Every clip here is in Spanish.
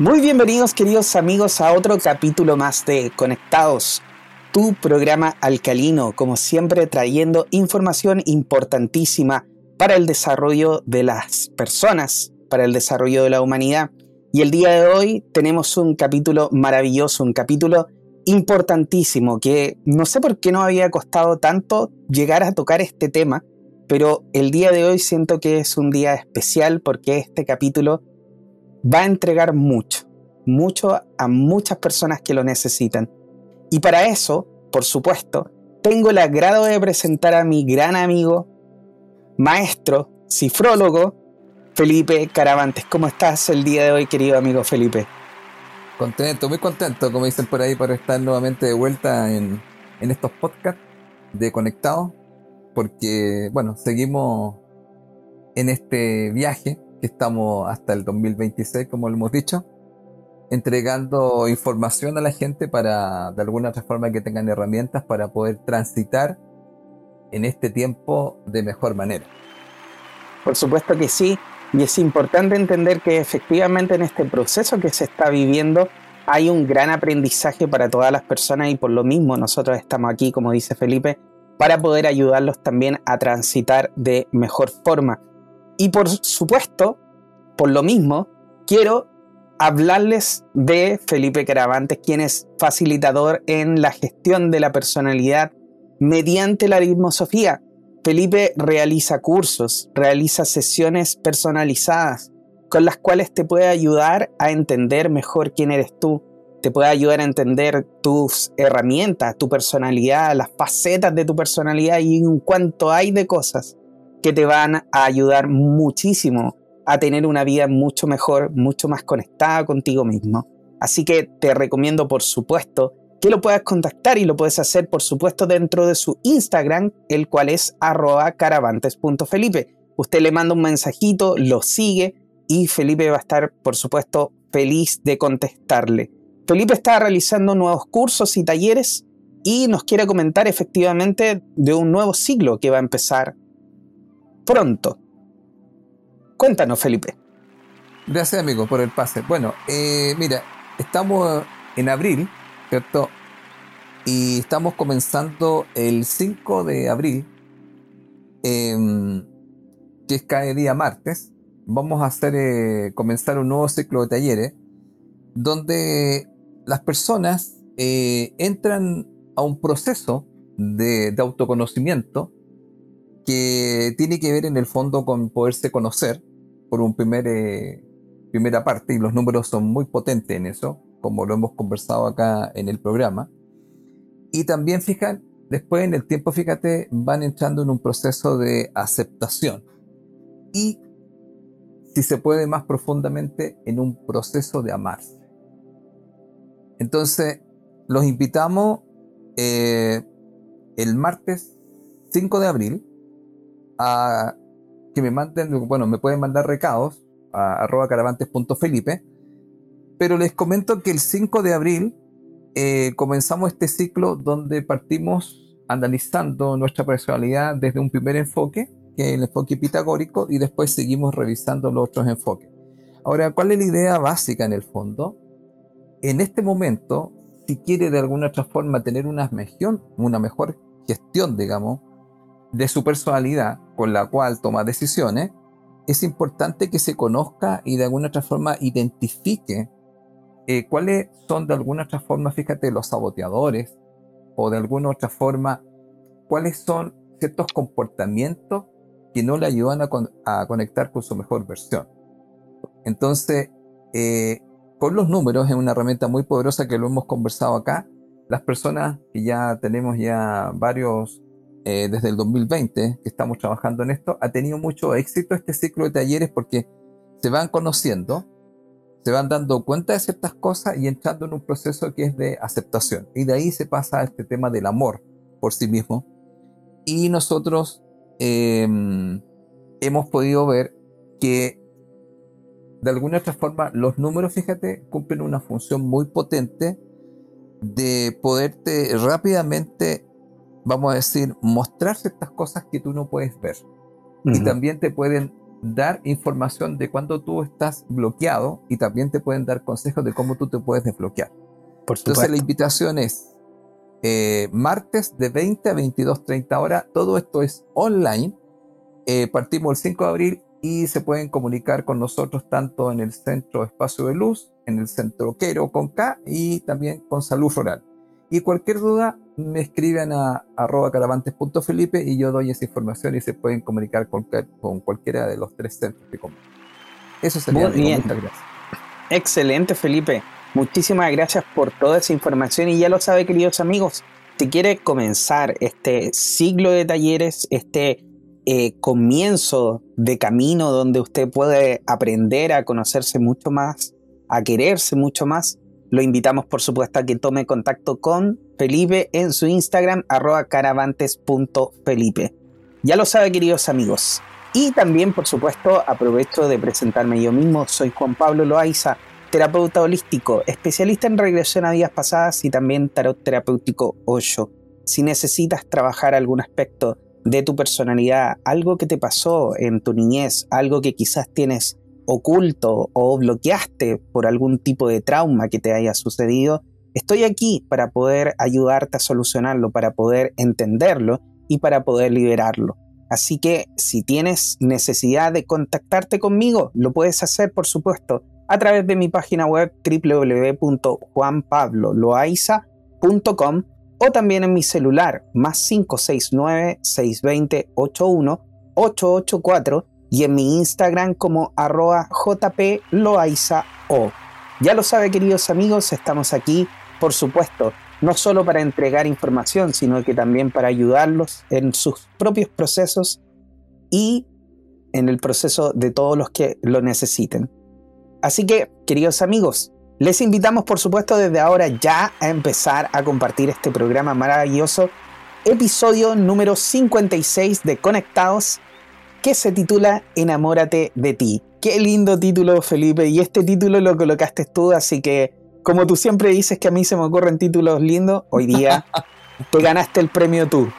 Muy bienvenidos queridos amigos a otro capítulo más de Conectados, tu programa alcalino, como siempre trayendo información importantísima para el desarrollo de las personas, para el desarrollo de la humanidad. Y el día de hoy tenemos un capítulo maravilloso, un capítulo importantísimo que no sé por qué no había costado tanto llegar a tocar este tema, pero el día de hoy siento que es un día especial porque este capítulo va a entregar mucho, mucho a muchas personas que lo necesitan. Y para eso, por supuesto, tengo el agrado de presentar a mi gran amigo, maestro, cifrólogo, Felipe Caravantes. ¿Cómo estás el día de hoy, querido amigo Felipe? Contento, muy contento, como dicen por ahí, por estar nuevamente de vuelta en, en estos podcasts de Conectados, porque, bueno, seguimos en este viaje estamos hasta el 2026, como lo hemos dicho, entregando información a la gente para, de alguna otra forma, que tengan herramientas para poder transitar en este tiempo de mejor manera. Por supuesto que sí, y es importante entender que efectivamente en este proceso que se está viviendo hay un gran aprendizaje para todas las personas y por lo mismo nosotros estamos aquí, como dice Felipe, para poder ayudarlos también a transitar de mejor forma. Y por supuesto, por lo mismo, quiero hablarles de Felipe Caravantes, quien es facilitador en la gestión de la personalidad mediante la ritmosofía. Felipe realiza cursos, realiza sesiones personalizadas con las cuales te puede ayudar a entender mejor quién eres tú, te puede ayudar a entender tus herramientas, tu personalidad, las facetas de tu personalidad y en cuanto hay de cosas que te van a ayudar muchísimo a tener una vida mucho mejor, mucho más conectada contigo mismo. Así que te recomiendo, por supuesto, que lo puedas contactar y lo puedes hacer, por supuesto, dentro de su Instagram, el cual es caravantes.felipe. Usted le manda un mensajito, lo sigue y Felipe va a estar, por supuesto, feliz de contestarle. Felipe está realizando nuevos cursos y talleres y nos quiere comentar efectivamente de un nuevo ciclo que va a empezar pronto. Cuéntanos, Felipe. Gracias, amigo, por el pase. Bueno, eh, mira, estamos en abril, ¿cierto? Y estamos comenzando el 5 de abril, em, que es cada día martes. Vamos a hacer eh, comenzar un nuevo ciclo de talleres donde las personas eh, entran a un proceso de, de autoconocimiento que tiene que ver en el fondo con poderse conocer por un primer, eh, primera parte, y los números son muy potentes en eso, como lo hemos conversado acá en el programa. Y también, fijan, después en el tiempo, fíjate, van entrando en un proceso de aceptación. Y, si se puede más profundamente, en un proceso de amarse. Entonces, los invitamos eh, el martes 5 de abril a que me manden, bueno, me pueden mandar recados a arroba caravantes.felipe, pero les comento que el 5 de abril eh, comenzamos este ciclo donde partimos analizando nuestra personalidad desde un primer enfoque, que es el enfoque pitagórico, y después seguimos revisando los otros enfoques. Ahora, ¿cuál es la idea básica en el fondo? En este momento, si quiere de alguna otra forma tener una mejor, una mejor gestión, digamos, de su personalidad con la cual toma decisiones, es importante que se conozca y de alguna otra forma identifique eh, cuáles son de alguna otra forma, fíjate, los saboteadores o de alguna otra forma, cuáles son ciertos comportamientos que no le ayudan a, conectar con su mejor versión. Entonces, eh, con los números es una herramienta muy poderosa que lo hemos conversado acá. Las personas que ya tenemos ya varios eh, desde el 2020 que estamos trabajando en esto, ha tenido mucho éxito este ciclo de talleres porque se van conociendo, se van dando cuenta de ciertas cosas y entrando en un proceso que es de aceptación. Y de ahí se pasa a este tema del amor por sí mismo. Y nosotros em, hemos podido ver que de alguna otra forma los números, fíjate, cumplen una función muy potente de poderte rápidamente vamos a decir, mostrar ciertas cosas que tú no puedes ver. Y también te pueden dar información de cuando tú estás bloqueado y también te pueden dar consejos de cómo tú te puedes desbloquear. Por Entonces la invitación es eh, martes de 20 a 22.30 horas. Todo esto es online. Eh, partimos el 5 de abril y se pueden comunicar con nosotros tanto en el Centro Espacio de Luz, en el Centro Quero con K y también con Salud Floral. Y cualquier duda me escriben a arroba caravantes.felipe y yo doy esa información y se pueden comunicar con, con cualquiera de los tres centros que compran. Eso sería Muy bien. Muchas gracias. Excelente, Felipe. Muchísimas gracias por toda esa información y ya lo sabe, queridos amigos, si quiere comenzar este ciclo de talleres, este eh, comienzo de camino donde usted puede aprender a conocerse mucho más, a quererse mucho más, lo invitamos por supuesto a que tome contacto con Felipe en su Instagram arroba caravantes.felipe. Ya lo sabe queridos amigos. Y también por supuesto aprovecho de presentarme yo mismo. Soy Juan Pablo Loaiza, terapeuta holístico, especialista en regresión a vidas pasadas y también tarot terapéutico 8. Si necesitas trabajar algún aspecto de tu personalidad, algo que te pasó en tu niñez, algo que quizás tienes oculto o bloqueaste por algún tipo de trauma que te haya sucedido, estoy aquí para poder ayudarte a solucionarlo, para poder entenderlo y para poder liberarlo. Así que si tienes necesidad de contactarte conmigo, lo puedes hacer, por supuesto, a través de mi página web www.juanpabloloaiza.com o también en mi celular más 569 620 81 884 y en mi Instagram como arroba jploaizao. Ya lo sabe queridos amigos, estamos aquí, por supuesto, no solo para entregar información, sino que también para ayudarlos en sus propios procesos y en el proceso de todos los que lo necesiten. Así que, queridos amigos, les invitamos por supuesto desde ahora ya a empezar a compartir este programa maravilloso, episodio número 56 de Conectados que se titula Enamórate de ti. Qué lindo título, Felipe, y este título lo colocaste tú, así que como tú siempre dices que a mí se me ocurren títulos lindos, hoy día te ganaste el premio tú.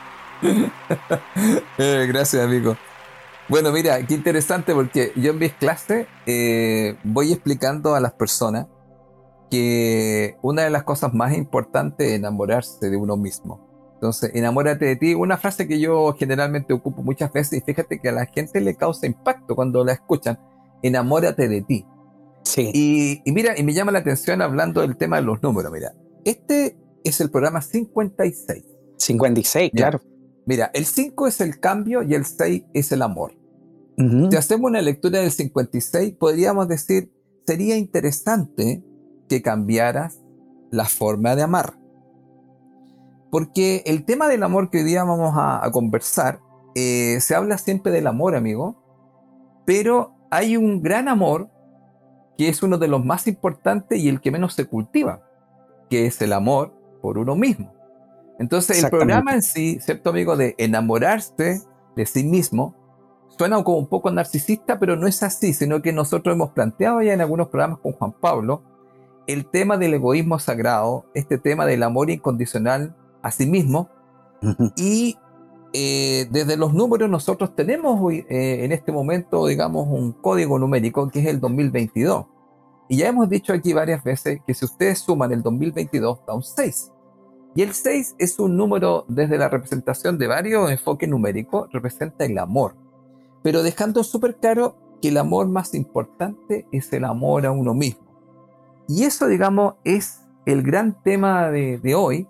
Eh, gracias, amigo. Bueno, mira, qué interesante porque yo en mis clases eh, voy explicando a las personas que una de las cosas más importantes es enamorarse de uno mismo. Entonces, enamórate de ti, una frase que yo generalmente ocupo muchas veces y fíjate que a la gente le causa impacto cuando la escuchan, enamórate de ti. Sí. Y, mira, y me llama la atención hablando del tema de los números, mira, este es el programa 56. 56, claro. Mira, el 5 es el cambio y el 6 es el amor. Si hacemos una lectura del 56, podríamos decir, sería interesante que cambiaras la forma de amar. Porque el tema del amor que hoy día vamos a, conversar, eh, se habla siempre del amor, amigo, pero hay un gran amor que es uno de los más importantes y el que menos se cultiva, que es el amor por uno mismo. Entonces el programa en sí, ¿cierto amigo? De enamorarse de sí mismo, suena como un poco narcisista, pero no es así, sino que nosotros hemos planteado ya en algunos programas con Juan Pablo el tema del egoísmo sagrado, este tema del amor incondicional a sí mismo. Y eh, desde los números nosotros tenemos hoy, eh, en este momento, digamos, un código numérico que es el 2022. Y ya hemos dicho aquí varias veces que si ustedes suman el 2022 da un 6. Y el 6 es un número desde la representación de varios enfoques numéricos, representa el amor. Pero dejando súper claro que el amor más importante es el amor a uno mismo. Y eso, digamos, es el gran tema de, de hoy,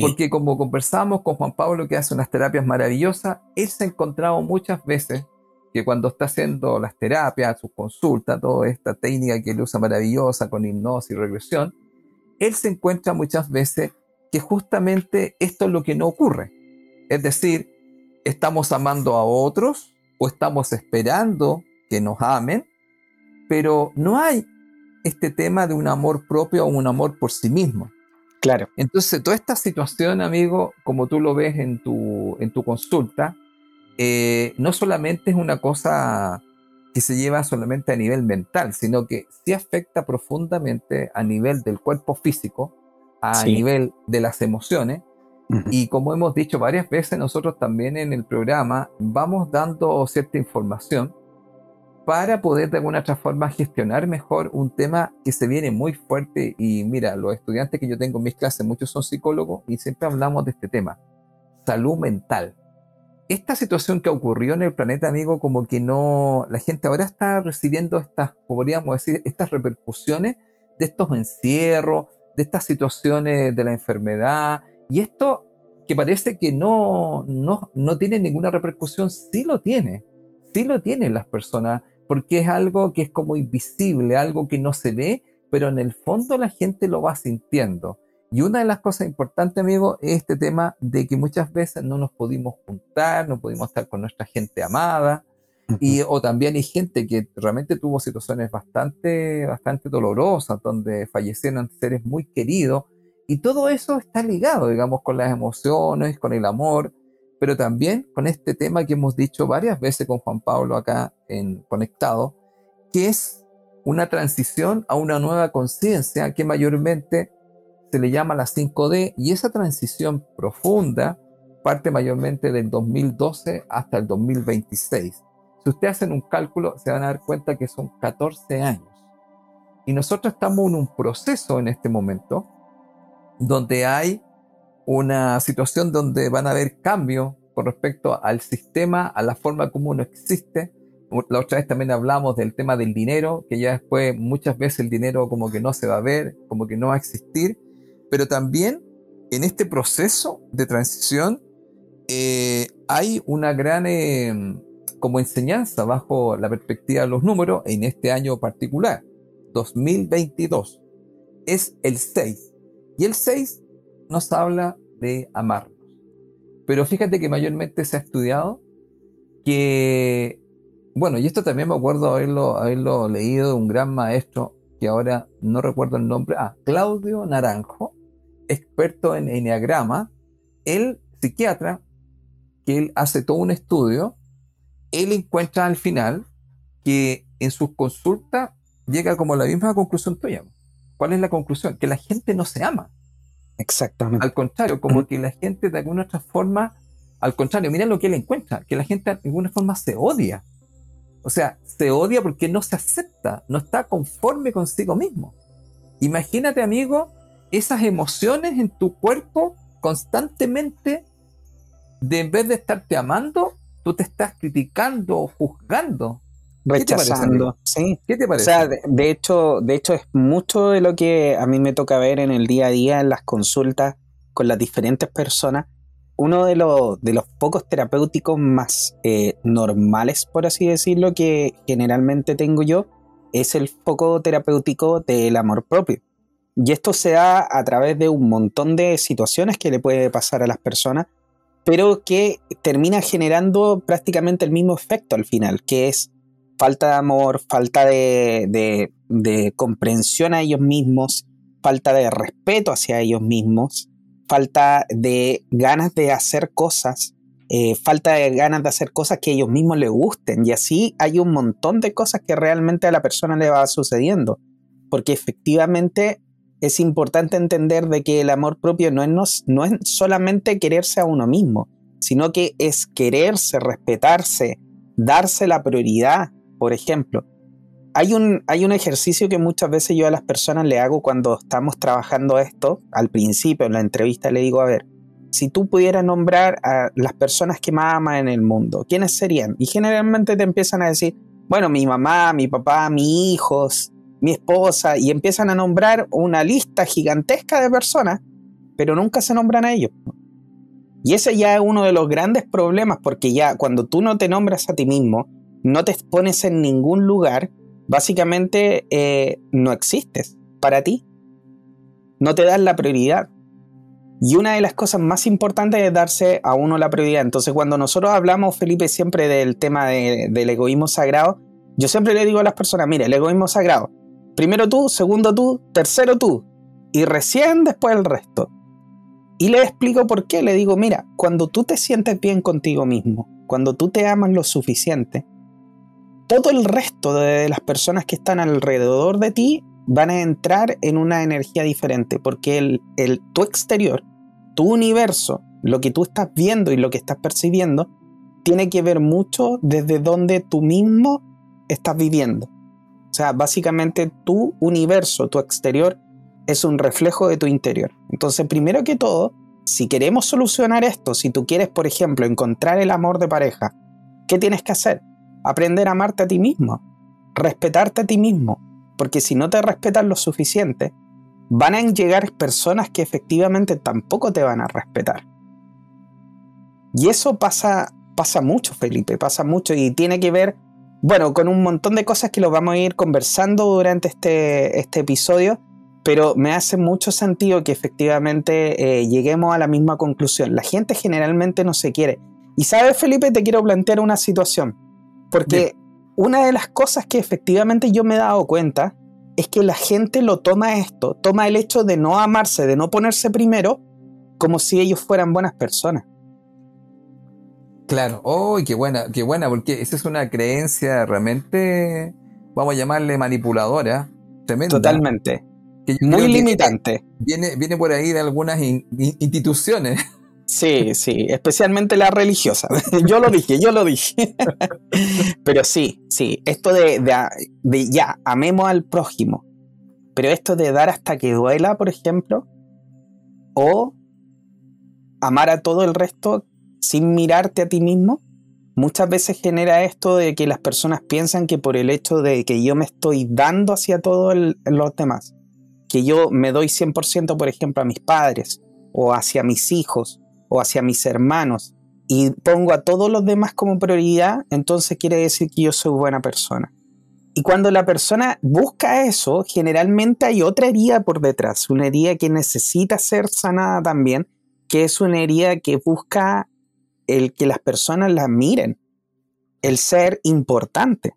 porque como conversamos con Juan Pablo, que hace unas terapias maravillosas, él se ha encontrado muchas veces que cuando está haciendo las terapias, sus consultas, toda esta técnica que él usa maravillosa con hipnosis y regresión, él se encuentra muchas veces que justamente esto es lo que no ocurre. Es decir, estamos amando a otros o estamos esperando que nos amen, pero no hay este tema de un amor propio o un amor por sí mismo. Claro. Entonces, toda esta situación, amigo, como tú lo ves en tu, en tu consulta, eh, no solamente es una cosa que se lleva solamente a nivel mental, sino que sí afecta profundamente a nivel del cuerpo físico, a nivel de las emociones. Y como hemos dicho varias veces, nosotros también en el programa vamos dando cierta información para poder de alguna otra forma gestionar mejor un tema que se viene muy fuerte. Y mira, los estudiantes que yo tengo en mis clases, muchos son psicólogos y siempre hablamos de este tema, salud mental. Esta situación que ocurrió en el planeta, amigo, como que no, la gente ahora está recibiendo estas, podríamos decir, estas repercusiones de estos encierros, de estas situaciones de la enfermedad. Y esto que parece que no, no, no tiene ninguna repercusión, sí lo tiene. Sí lo tienen las personas porque es algo que es como invisible, algo que no se ve, pero en el fondo la gente lo va sintiendo. Y una de las cosas importantes, amigo, es este tema de que muchas veces no nos pudimos juntar, no pudimos estar con nuestra gente amada, y, o también hay gente que realmente tuvo situaciones bastante, bastante dolorosas, donde fallecieron seres muy queridos, y todo eso está ligado, digamos, con las emociones, con el amor, pero también con este tema que hemos dicho varias veces con Juan Pablo acá en Conectado, que es una transición a una nueva conciencia que mayormente se le llama la 5D y esa transición profunda parte mayormente del 2012 hasta el 2026. Si ustedes hacen un cálculo, se van a dar cuenta que son 14 años. Y nosotros estamos en un proceso en este momento donde hay una situación donde van a haber cambios con respecto al sistema, a la forma como uno existe. La otra vez también hablamos del tema del dinero, que ya después muchas veces el dinero como que no se va a ver, como que no va a existir, pero también en este proceso de transición eh, hay una gran eh, como enseñanza bajo la perspectiva de los números en este año particular, 2022. Es el 6. Y el 6 nos habla de amarnos. Pero fíjate que mayormente se ha estudiado que, bueno, y esto también me acuerdo haberlo, haberlo leído de un gran maestro que ahora no recuerdo el nombre, ah, Claudio Naranjo, experto en enneagrama, el psiquiatra, que él hace todo un estudio, él encuentra al final que en sus consultas llega como a la misma conclusión tuya. ¿Cuál es la conclusión? Que la gente no se ama. Exactamente. Al contrario, como que la gente de alguna otra forma, al contrario, mira lo que él encuentra, que la gente de alguna forma se odia. O sea, se odia porque no se acepta, no está conforme consigo mismo. Imagínate, amigo, esas emociones en tu cuerpo constantemente, de en vez de estarte amando, tú te estás criticando o juzgando rechazando. sí. ¿Qué te parece? O sea, de, hecho, de hecho es mucho de lo que a mí me toca ver en el día a día, en las consultas con las diferentes personas. Uno de los, de los pocos terapéuticos más eh, normales, por así decirlo, que generalmente tengo yo, es el foco terapéutico del amor propio. Y esto se da a través de un montón de situaciones que le puede pasar a las personas, pero que termina generando prácticamente el mismo efecto al final, que es falta de amor, falta de, comprensión a ellos mismos, falta de respeto hacia ellos mismos, falta de ganas de hacer cosas, eh, falta de ganas de hacer cosas que ellos mismos les gusten. Y así hay un montón de cosas que realmente a la persona le va sucediendo. Porque efectivamente es importante entender de que el amor propio no es, no es solamente quererse a uno mismo, sino que es quererse, respetarse, darse la prioridad, por ejemplo, hay un, hay un ejercicio que muchas veces yo a las personas le hago cuando estamos trabajando esto. Al principio, en la entrevista, le digo, a ver, si tú pudieras nombrar a las personas que más aman en el mundo, ¿quiénes serían? Y generalmente te empiezan a decir, bueno, mi mamá, mi papá, mis hijos, mi esposa, y empiezan a nombrar una lista gigantesca de personas, pero nunca se nombran a ellos. Y ese ya es uno de los grandes problemas, porque ya cuando tú no te nombras a ti mismo, no te expones en ningún lugar, básicamente eh, no existes para ti. No te das la prioridad. Y una de las cosas más importantes es darse a uno la prioridad. Entonces cuando nosotros hablamos, Felipe, siempre del tema del egoísmo sagrado, yo siempre le digo a las personas, mira, el egoísmo sagrado, primero tú, segundo tú, tercero tú, y recién después el resto. Y le explico por qué. Le digo, mira, cuando tú te sientes bien contigo mismo, cuando tú te amas lo suficiente, todo el resto de las personas que están alrededor de ti van a entrar en una energía diferente, porque el, el, tu exterior, tu universo, lo que tú estás viendo y lo que estás percibiendo, tiene que ver mucho desde donde tú mismo estás viviendo. O sea, básicamente tu universo, tu exterior, es un reflejo de tu interior. Entonces, primero que todo, si queremos solucionar esto, si tú quieres, por ejemplo, encontrar el amor de pareja, ¿qué tienes que hacer? Aprender a amarte a ti mismo, respetarte a ti mismo, porque si no te respetas lo suficiente, van a llegar personas que efectivamente tampoco te van a respetar. Y eso pasa, pasa mucho, Felipe, pasa mucho y tiene que ver, bueno, con un montón de cosas que lo vamos a ir conversando durante este, este episodio, pero me hace mucho sentido que efectivamente eh, lleguemos a la misma conclusión. La gente generalmente no se quiere. Y sabes, Felipe, te quiero plantear una situación, porque una de las cosas que efectivamente yo me he dado cuenta es que la gente lo toma esto, toma el hecho de no amarse, de no ponerse primero, como si ellos fueran buenas personas. Claro, oh, qué buena, qué buena, porque esa es una creencia realmente, vamos a llamarle manipuladora, tremenda. Totalmente. Muy limitante. Viene, viene por ahí de algunas instituciones. Sí, sí, especialmente la religiosa. Yo lo dije, yo lo dije. Pero sí, sí, esto de, de, ya, amemos al prójimo. Pero esto de dar hasta que duela, por ejemplo, o amar a todo el resto sin mirarte a ti mismo, muchas veces genera esto de que las personas piensan que por el hecho de que yo me estoy dando hacia todos los demás, que yo me doy 100%, por ejemplo, a mis padres o hacia mis hijos o hacia mis hermanos y pongo a todos los demás como prioridad, entonces quiere decir que yo soy buena persona. Y cuando la persona busca eso, generalmente hay otra herida por detrás, una herida que necesita ser sanada también, que es una herida que busca el que las personas la miren, el ser importante.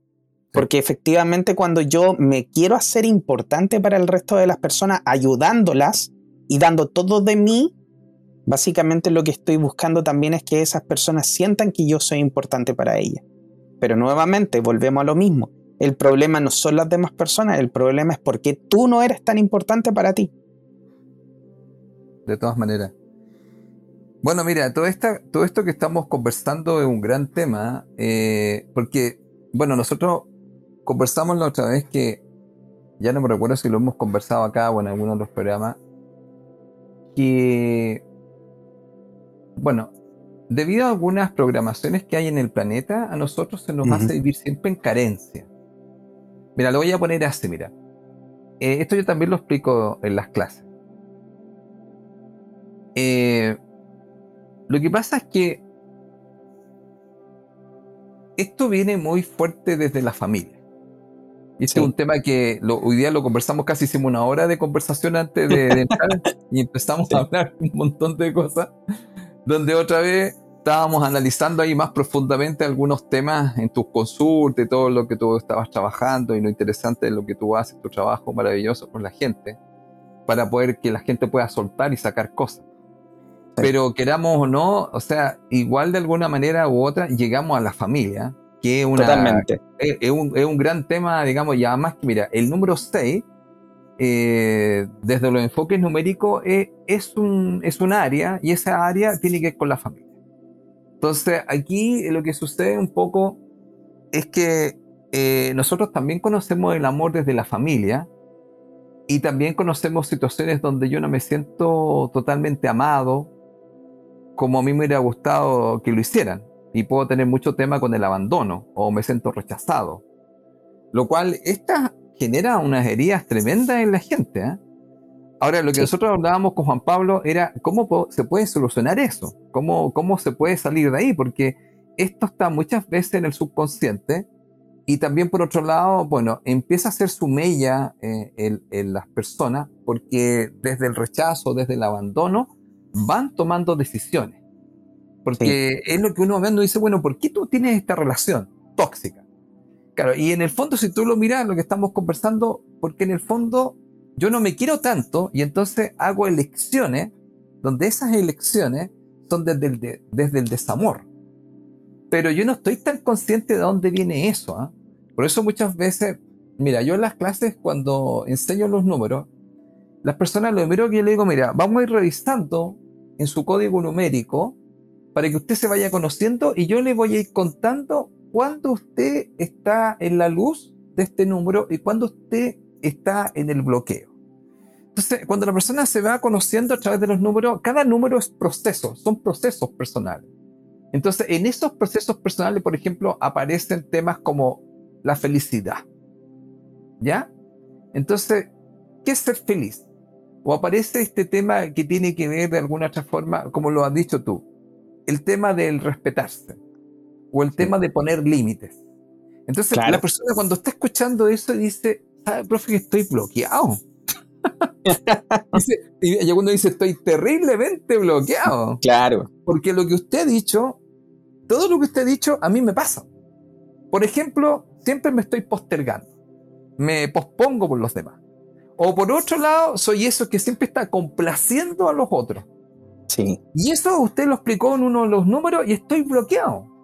Porque efectivamente cuando yo me quiero hacer importante para el resto de las personas, ayudándolas y dando todo de mí, Básicamente lo que estoy buscando también es que esas personas sientan que yo soy importante para ellas. Pero nuevamente, volvemos a lo mismo. El problema no son las demás personas, el problema es porque tú no eres tan importante para ti. De todas maneras. Bueno, mira, todo, esto que estamos conversando es un gran tema, eh, porque, bueno, nosotros conversamos la otra vez que, ya no me recuerdo si lo hemos conversado acá o en alguno de los programas, que bueno, debido a algunas programaciones que hay en el planeta, a nosotros se nos hace vivir siempre en carencia. Mira, lo voy a poner así, mira. Eh, esto yo también lo explico en las clases. Eh, lo que pasa es que esto viene muy fuerte desde la familia. Y este es un tema que hoy día lo conversamos, casi hicimos una hora de conversación antes de, entrar y empezamos a hablar un montón de cosas donde otra vez estábamos analizando ahí más profundamente algunos temas en tus consultas y todo lo que tú estabas trabajando y lo interesante de lo que tú haces, tu trabajo maravilloso con la gente, para poder que la gente pueda soltar y sacar cosas. Pero queramos o no, o sea, igual de alguna manera u otra llegamos a la familia, que es, una, Es, un, es un gran tema, digamos, ya más que, mira, el número 6 eh, desde los enfoques numéricos eh, es, un, es un área y esa área tiene que ver con la familia. Entonces aquí lo que sucede un poco es que eh, nosotros también conocemos el amor desde la familia y también conocemos situaciones donde yo no me siento totalmente amado como a mí me hubiera gustado que lo hicieran y puedo tener mucho tema con el abandono o me siento rechazado. Lo cual, esta, genera unas heridas tremendas en la gente. ¿eh? Ahora, lo que nosotros hablábamos con Juan Pablo era cómo se puede solucionar eso, cómo, cómo se puede salir de ahí, porque esto está muchas veces en el subconsciente y también por otro lado, bueno, empieza a ser su mella eh, en, las personas porque desde el rechazo, desde el abandono, van tomando decisiones. Porque es lo que uno ve, uno dice, bueno, ¿por qué tú tienes esta relación tóxica? Claro, y en el fondo, si tú lo miras, lo que estamos conversando, porque en el fondo yo no me quiero tanto y entonces hago elecciones donde esas elecciones son desde el, desamor. Pero yo no estoy tan consciente de dónde viene eso. ¿ah? Por eso muchas veces, mira, yo en las clases cuando enseño los números, las personas lo primero que yo le digo, mira, vamos a ir revisando en su código numérico para que usted se vaya conociendo y yo le voy a ir contando cuándo usted está en la luz de este número y cuándo usted está en el bloqueo. Entonces, cuando la persona se va conociendo a través de los números, cada número es proceso, son procesos personales. Entonces, en esos procesos personales, por ejemplo, aparecen temas como la felicidad. ¿Ya? Entonces, ¿qué es ser feliz? O aparece este tema que tiene que ver de alguna otra forma, como lo has dicho tú, el tema del respetarse o el tema de poner límites. Entonces, la persona cuando está escuchando eso dice, ¿sabe, profe, que estoy bloqueado? y uno dice, estoy terriblemente bloqueado. Claro. Porque lo que usted ha dicho, todo lo que usted ha dicho, a mí me pasa. Por ejemplo, siempre me estoy postergando. Me pospongo por los demás. O por otro lado, soy eso que siempre está complaciendo a los otros. Sí. Y eso usted lo explicó en uno de los números y estoy bloqueado.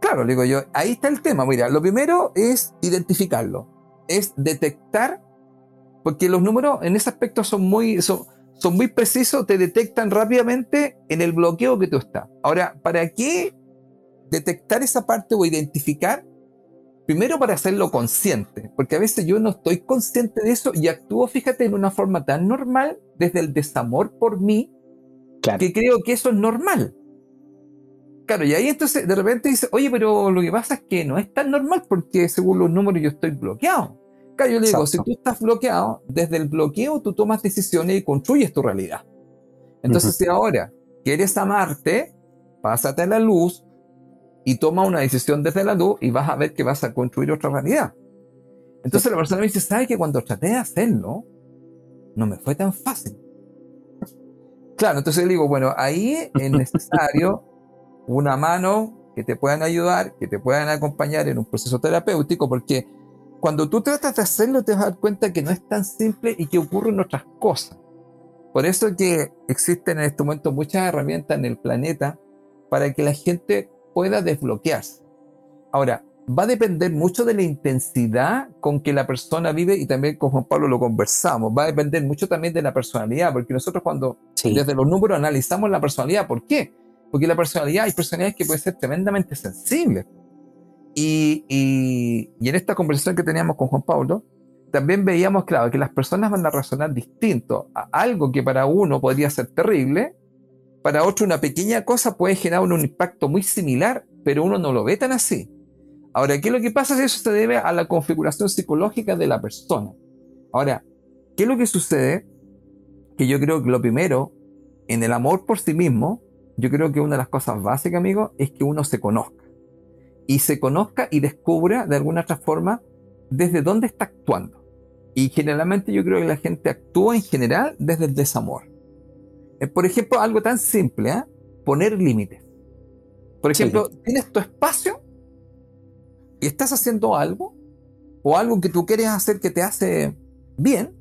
Claro, digo yo, ahí está el tema. Mira, lo primero es identificarlo. Es detectar porque los números en ese aspecto son muy, son, son muy precisos, te detectan rápidamente en el bloqueo que tú estás. Ahora, ¿para qué detectar esa parte o identificar? Primero para hacerlo consciente, porque a veces yo no estoy consciente de eso y actúo, fíjate, en una forma tan normal, desde el desamor por mí, que creo que eso es normal. Claro, y ahí entonces de repente dice, oye, pero lo que pasa es que no es tan normal porque según los números yo estoy bloqueado yo le digo, si tú estás bloqueado, desde el bloqueo tú tomas decisiones y construyes tu realidad. Entonces, si ahora quieres amarte, pásate a la luz y toma una decisión desde la luz y vas a ver que vas a construir otra realidad. Entonces la persona me dice, ¿sabes que cuando traté de hacerlo, no me fue tan fácil? Claro, entonces le digo, bueno, ahí es necesario una mano que te puedan ayudar, que te puedan acompañar en un proceso terapéutico, porque cuando tú tratas de hacerlo te vas a dar cuenta que no es tan simple y que ocurren otras cosas. Por eso que existen en este momento muchas herramientas en el planeta para que la gente pueda desbloquearse. Ahora, va a depender mucho de la intensidad con que la persona vive y también con Juan Pablo lo conversamos. Va a depender mucho también de la personalidad, porque nosotros cuando desde los números analizamos la personalidad, ¿por qué? Porque la personalidad, hay personalidades que pueden ser tremendamente sensibles. Y, y, en esta conversación que teníamos con Juan Pablo, también veíamos, claro, que las personas van a razonar distinto a algo que para uno podría ser terrible, para otro una pequeña cosa puede generar un, impacto muy similar, pero uno no lo ve tan así. Ahora, ¿qué es lo que pasa eso se debe a la configuración psicológica de la persona? Ahora, ¿qué es lo que sucede? Que yo creo que lo primero, en el amor por sí mismo, yo creo que una de las cosas básicas, amigo, es que uno se conozca y se conozca y descubra de alguna otra forma desde dónde está actuando. Y generalmente yo creo que la gente actúa en general desde el desamor. Eh, por ejemplo, algo tan simple, ¿eh? poner límites. Por ejemplo, tienes tu espacio y estás haciendo algo o algo que tú quieres hacer que te hace bien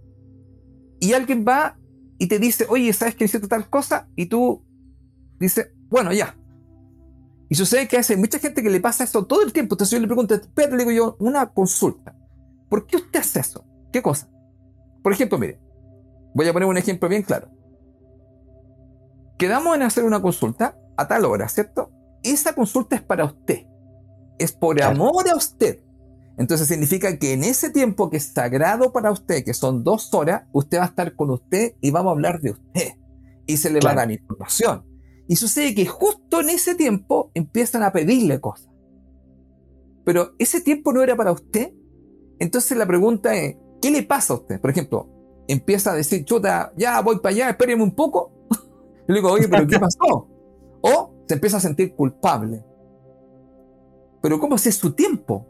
y alguien va y te dice, oye, ¿sabes que hiciste tal cosa? Y tú dices, bueno, ya, y sucede que hay mucha gente que le pasa eso todo el tiempo. Entonces yo le pregunto, espera, le digo yo, una consulta. ¿Por qué usted hace eso? ¿Qué cosa? Por ejemplo, mire, voy a poner un ejemplo bien claro. Quedamos en hacer una consulta a tal hora, ¿cierto? Esa consulta es para usted. Es por amor a usted. Entonces significa que en ese tiempo que es sagrado para usted, que son dos horas, usted va a estar con usted y vamos a hablar de usted. Y se le va a dar información. Y sucede que justo en ese tiempo empiezan a pedirle cosas. Pero ese tiempo no era para usted. Entonces la pregunta es, ¿qué le pasa a usted? Por ejemplo, empieza a decir, chuta, ya voy para allá, espéreme un poco. Le digo, oye, pero ¿qué pasó? O se empieza a sentir culpable. Pero ¿cómo es su tiempo?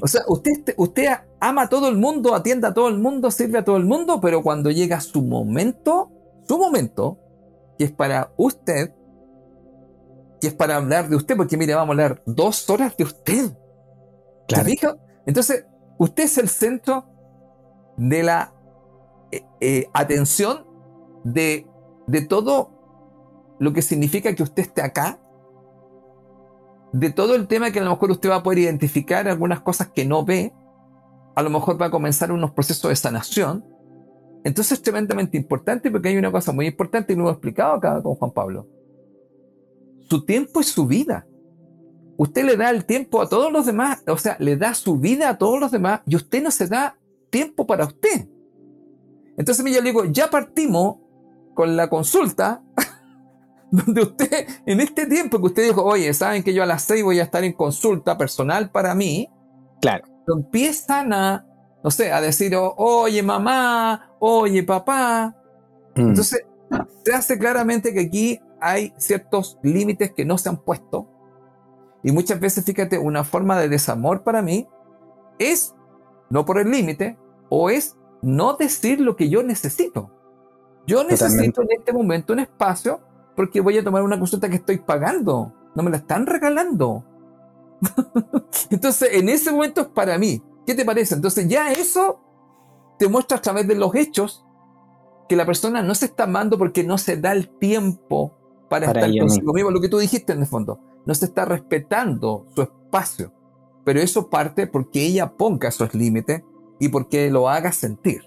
O sea, usted, usted ama a todo el mundo, atiende a todo el mundo, sirve a todo el mundo, pero cuando llega su momento, su momento, que es para usted, que es para hablar de usted, porque mire, vamos a hablar dos horas de usted. Claro. Entonces, usted es el centro de la eh, eh, atención de, de todo lo que significa que usted esté acá, de todo el tema que a lo mejor usted va a poder identificar algunas cosas que no ve, a lo mejor va a comenzar unos procesos de sanación, entonces es tremendamente importante porque hay una cosa muy importante y lo hemos explicado acá con Juan Pablo. Su tiempo es su vida. usted le da el tiempo a todos los demás, o sea, le da su vida a todos los demás y usted no se da tiempo para usted. Entonces yo le digo, ya partimos con la consulta, donde usted, en este tiempo que usted dijo, oye, saben que yo a las seis voy a estar en consulta personal para mí, claro. Empiezan a, no sé, a decir, oye mamá, oye papá. Mm. Entonces, se hace claramente que aquí hay ciertos límites que no se han puesto. Y muchas veces, fíjate, una forma de desamor para mí es no por el límite o es no decir lo que yo necesito. Yo necesito en este momento un espacio porque voy a tomar una consulta que estoy pagando. No me la están regalando. Entonces, en ese momento es para mí. ¿Qué te parece? Entonces, ya eso te muestra a través de los hechos que la persona no se está amando porque no se da el tiempo para, estar consigo mismo. Lo que tú dijiste en el fondo. No se está respetando su espacio. Pero eso parte porque ella ponga esos límites y porque lo haga sentir.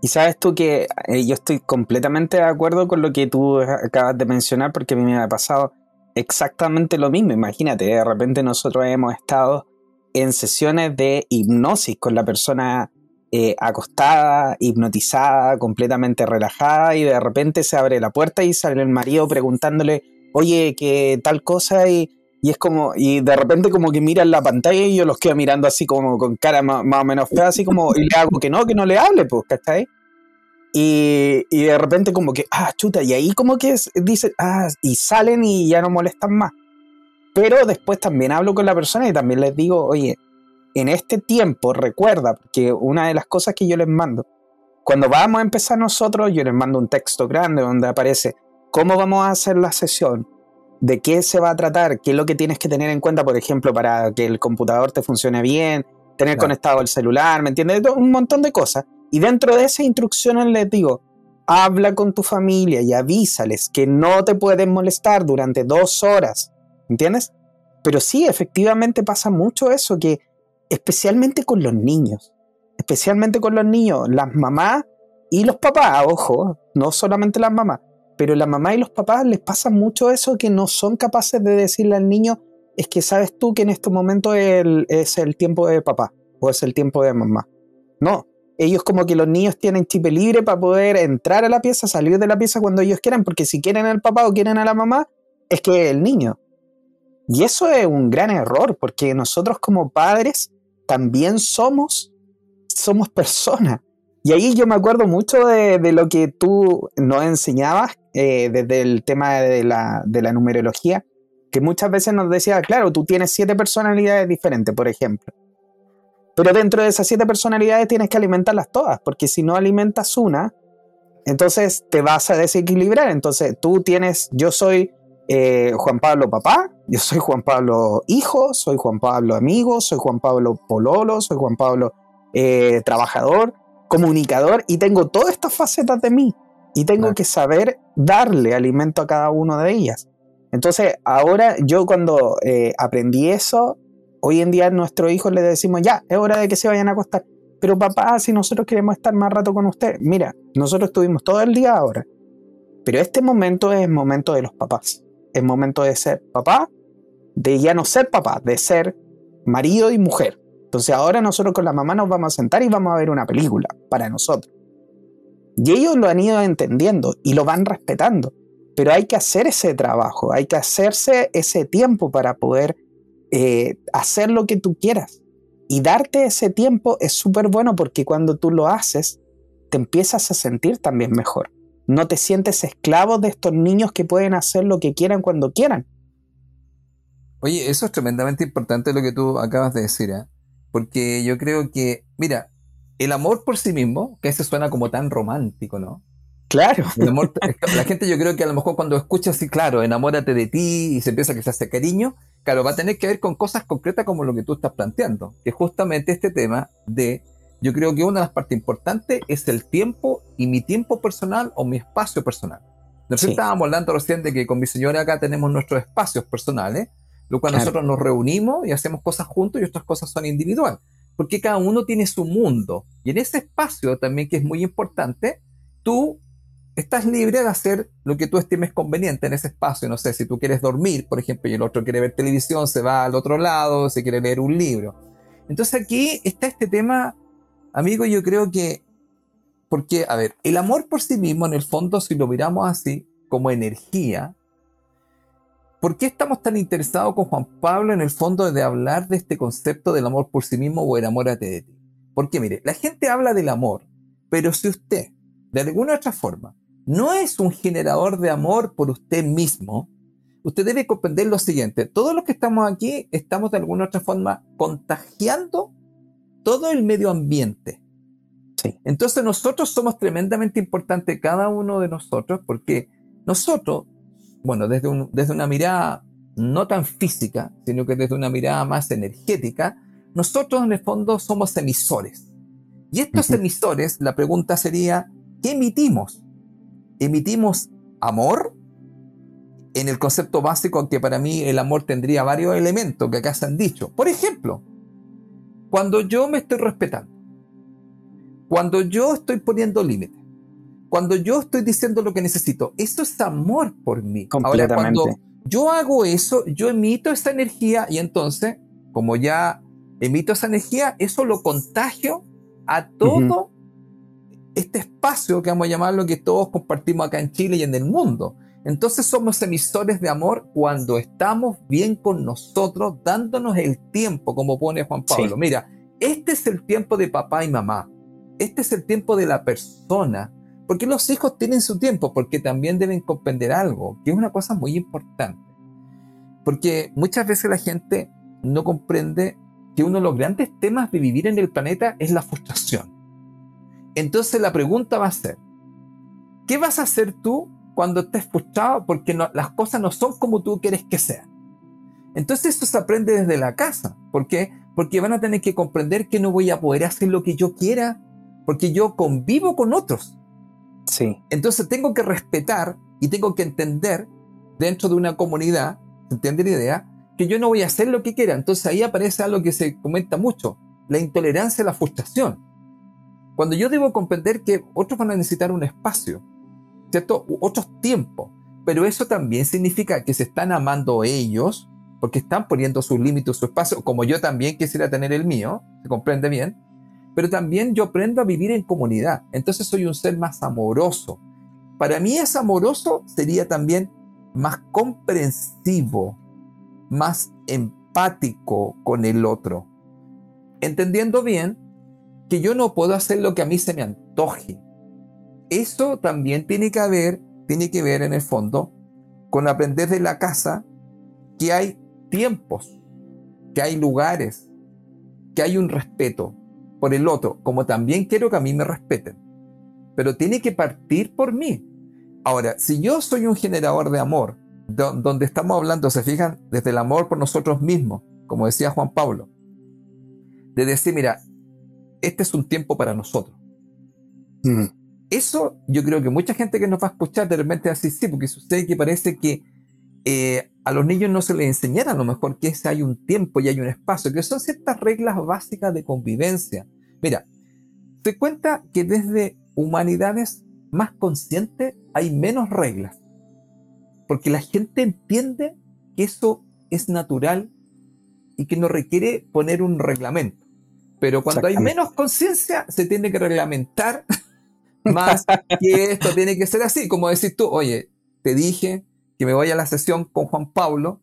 Y sabes tú que eh, yo estoy completamente de acuerdo con lo que tú acabas de mencionar porque a mí me ha pasado exactamente lo mismo. Imagínate, de repente nosotros hemos estado en sesiones de hipnosis con la persona eh, acostada, hipnotizada, completamente relajada y de repente se abre la puerta y sale el marido preguntándole, oye, ¿qué tal cosa? Y, y es como, y de repente como que miran la pantalla y yo los quedo mirando así como con cara más, o menos fea, así como, y le hago que no, que no le hable, pues, ¿cachai? Y, y de repente como que, ah, chuta, y ahí como que dicen, ah, y salen y ya no molestan más. Pero después también hablo con la persona y también les digo, oye, en este tiempo recuerda, que una de las cosas que yo les mando, cuando vamos a empezar nosotros, yo les mando un texto grande donde aparece cómo vamos a hacer la sesión, de qué se va a tratar, qué es lo que tienes que tener en cuenta, por ejemplo, para que el computador te funcione bien, tener conectado el celular, ¿me entiendes? Un montón de cosas. Y dentro de esas instrucciones les digo, habla con tu familia y avísales que no te pueden molestar durante dos horas, ¿entiendes? Pero sí, efectivamente pasa mucho eso, que especialmente con los niños, especialmente con los niños, las mamás y los papás, ojo, no solamente las mamás, pero la mamá y los papás les pasa mucho eso que no son capaces de decirle al niño, es que sabes tú que en este momento es el tiempo de papá o es el tiempo de mamá. No, ellos como que los niños tienen chip libre para poder entrar a la pieza, salir de la pieza cuando ellos quieran, porque si quieren al papá o quieren a la mamá, es que el niño. Y eso es un gran error, porque nosotros como padres también somos, somos personas. Y ahí yo me acuerdo mucho de, de lo que tú nos enseñabas eh, desde el tema de la, de la numerología, que muchas veces nos decía, claro, tú tienes siete personalidades diferentes, por ejemplo. Pero dentro de esas siete personalidades tienes que alimentarlas todas, porque si no alimentas una, entonces te vas a desequilibrar. Entonces tú tienes, yo soy eh, Juan Pablo papá, yo soy Juan Pablo hijo, soy Juan Pablo amigo, soy Juan Pablo pololo, soy Juan Pablo eh, trabajador comunicador y tengo todas estas facetas de mí y tengo que saber darle alimento a cada una de ellas. Entonces, ahora yo cuando eh, aprendí eso, hoy en día a nuestros hijos les decimos, ya, es hora de que se vayan a acostar. Pero papá, si nosotros queremos estar más rato con usted, mira, nosotros estuvimos todo el día ahora. Pero este momento es el momento de los papás. Es momento de ser papá, de ya no ser papá, de ser marido y mujer. Entonces ahora nosotros con la mamá nos vamos a sentar y vamos a ver una película para nosotros. Y ellos lo han ido entendiendo y lo van respetando. Pero hay que hacer ese trabajo, hay que hacerse ese tiempo para poder eh, hacer lo que tú quieras. Y darte ese tiempo es súper bueno porque cuando tú lo haces, te empiezas a sentir también mejor. No te sientes esclavo de estos niños que pueden hacer lo que quieran cuando quieran. Oye, eso es tremendamente importante lo que tú acabas de decir. ¿eh? Porque yo creo que, mira, el amor por sí mismo, que ese suena como tan romántico, ¿no? Claro. la gente yo creo que a lo mejor cuando escucha así, claro, enamórate de ti y se empieza que se hace cariño, claro, va a tener que ver con cosas concretas como lo que tú estás planteando, que justamente este tema de, yo creo que una de las partes importantes es el tiempo y mi tiempo personal o mi espacio personal. Nosotros estábamos hablando recién de que con mi señora acá tenemos nuestros espacios personales, lo cual nosotros nos reunimos y hacemos cosas juntos y otras cosas son individuales, porque cada uno tiene su mundo. Y en ese espacio también que es muy importante, tú estás libre de hacer lo que tú estimes conveniente en ese espacio. No sé, si tú quieres dormir, por ejemplo, y el otro quiere ver televisión, se va al otro lado, se quiere leer un libro. Entonces aquí está este tema, amigo, yo creo que, porque, a ver, el amor por sí mismo, en el fondo, si lo miramos así, como energía, ¿por qué estamos tan interesados con Juan Pablo en el fondo de hablar de este concepto del amor por sí mismo o enamórate de ti? Porque mire, la gente habla del amor, pero si usted, de alguna otra forma, no es un generador de amor por usted mismo, usted debe comprender lo siguiente. Todos los que estamos aquí estamos de alguna otra forma contagiando todo el medio ambiente. Sí. Entonces nosotros somos tremendamente importantes, cada uno de nosotros, porque nosotros, bueno, desde, desde una mirada no tan física, sino que desde una mirada más energética, nosotros en el fondo somos emisores. Y estos emisores, la pregunta sería, ¿qué emitimos? emitimos amor en el concepto básico que para mí el amor tendría varios elementos que acá se han dicho. Por ejemplo, cuando yo me estoy respetando, cuando yo estoy poniendo límites, cuando yo estoy diciendo lo que necesito, eso es amor por mí. Ahora, cuando yo hago eso, yo emito esa energía y entonces, como ya emito esa energía, eso lo contagio a todo este espacio que vamos a llamarlo que todos compartimos acá en Chile y en el mundo. Entonces somos emisores de amor cuando estamos bien con nosotros, dándonos el tiempo, como pone Juan Pablo. Mira, este es el tiempo de papá y mamá. Este es el tiempo de la persona. Porque los hijos tienen su tiempo, porque también deben comprender algo, que es una cosa muy importante. Porque muchas veces la gente no comprende que uno de los grandes temas de vivir en el planeta es la frustración. Entonces la pregunta va a ser, ¿qué vas a hacer tú cuando estés frustrado porque las cosas no son como tú quieres que sean? Entonces eso se aprende desde la casa. ¿Por qué? Porque van a tener que comprender que no voy a poder hacer lo que yo quiera porque yo convivo con otros. Sí. Entonces tengo que respetar y tengo que entender dentro de una comunidad, ¿se entiende la idea? Que yo no voy a hacer lo que quiera. Entonces ahí aparece algo que se comenta mucho, la intolerancia a la frustración. Cuando yo debo comprender que otros van a necesitar un espacio, ¿cierto? Otros tiempos. Pero eso también significa que se están amando ellos, porque están poniendo sus límites, su espacio, como yo también quisiera tener el mío, se comprende bien. Pero también yo aprendo a vivir en comunidad. Entonces soy un ser más amoroso. Para mí es amoroso sería también más comprensivo, más empático con el otro. Entendiendo bien que yo no puedo hacer lo que a mí se me antoje. Eso también tiene que haber, tiene que ver en el fondo con aprender de la casa que hay tiempos, que hay lugares, que hay un respeto por el otro, como también quiero que a mí me respeten. Pero tiene que partir por mí. Ahora, si yo soy un generador de amor, donde estamos hablando, se fijan, desde el amor por nosotros mismos, como decía Juan Pablo, de decir, mira, este es un tiempo para nosotros. Mm. Eso yo creo que mucha gente que nos va a escuchar de repente así, sí, porque sucede que parece que eh, a los niños no se les enseñara a lo mejor que hay un tiempo y hay un espacio, que son ciertas reglas básicas de convivencia. Mira, se cuenta que desde humanidades más conscientes hay menos reglas, porque la gente entiende que eso es natural y que no requiere poner un reglamento. Pero cuando hay menos conciencia, se tiene que reglamentar más que esto tiene que ser así. Como decir tú, oye, te dije que me voy a la sesión con Juan Pablo,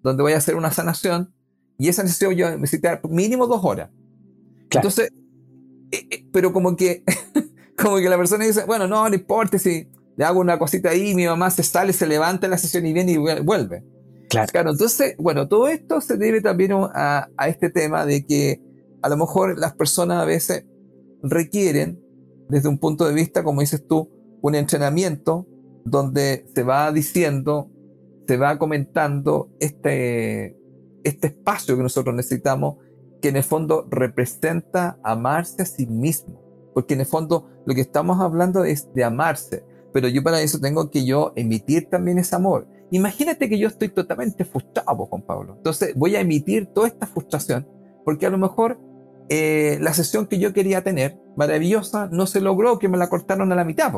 donde voy a hacer una sanación, y esa sesión yo necesito mínimo dos horas. Entonces, eh, eh, pero como que, como que la persona dice, bueno, no, no importa si le hago una cosita ahí, mi mamá se sale, se levanta en la sesión y viene y vuelve. Claro. claro entonces, bueno, todo esto se debe también a, a este tema de que a lo mejor las personas a veces requieren, desde un punto de vista, como dices tú, un entrenamiento donde se va diciendo, se va comentando este, este espacio que nosotros necesitamos, que en el fondo representa amarse a sí mismo. Porque en el fondo lo que estamos hablando es de amarse, pero yo para eso tengo que yo emitir también ese amor. Imagínate que yo estoy totalmente frustrado con Pablo. Entonces voy a emitir toda esta frustración, porque a lo mejor eh, la sesión que yo quería tener, maravillosa, no se logró, que me la cortaron a la mitad.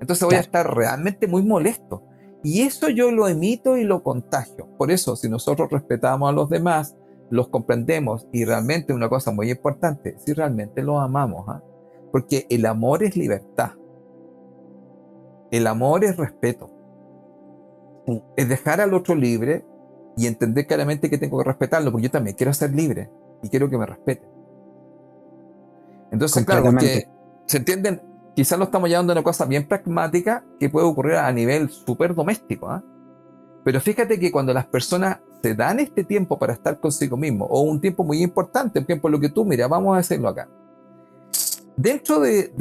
Entonces voy a estar realmente muy molesto. Y eso yo lo emito y lo contagio. Por eso, si nosotros respetamos a los demás, los comprendemos y realmente una cosa muy importante, si realmente los amamos, ¿ah? porque el amor es libertad. El amor es respeto. Es dejar al otro libre y entender claramente que tengo que respetarlo, porque yo también quiero ser libre y quiero que me respeten. Entonces, claro, porque se entienden, quizás lo estamos llevando a una cosa bien pragmática que puede ocurrir a nivel súper doméstico. ¿ah? Pero fíjate que cuando las personas se dan este tiempo para estar consigo mismo, o un tiempo muy importante, por ejemplo, lo que tú, mira, vamos a hacerlo acá. Dentro de,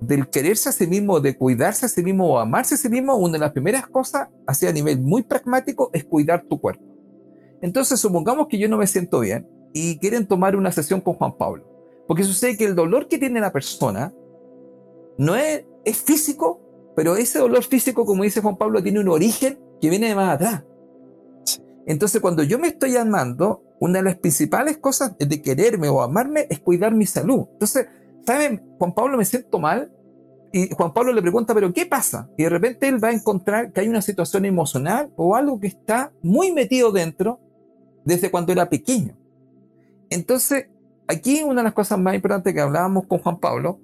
del quererse a sí mismo, de cuidarse a sí mismo o amarse a sí mismo, una de las primeras cosas, así a nivel muy pragmático, es cuidar tu cuerpo. Entonces, supongamos que yo no me siento bien y quieren tomar una sesión con Juan Pablo. Porque sucede que el dolor que tiene la persona no es, es físico, pero ese dolor físico, como dice Juan Pablo, tiene un origen que viene de más atrás. Entonces, cuando yo me estoy amando, una de las principales cosas de quererme o amarme es cuidar mi salud. Entonces, ¿saben? Juan Pablo me siento mal y Juan Pablo le pregunta, pero ¿qué pasa? Y de repente él va a encontrar que hay una situación emocional o algo que está muy metido dentro desde cuando era pequeño. Entonces, aquí una de las cosas más importantes que hablábamos con Juan Pablo,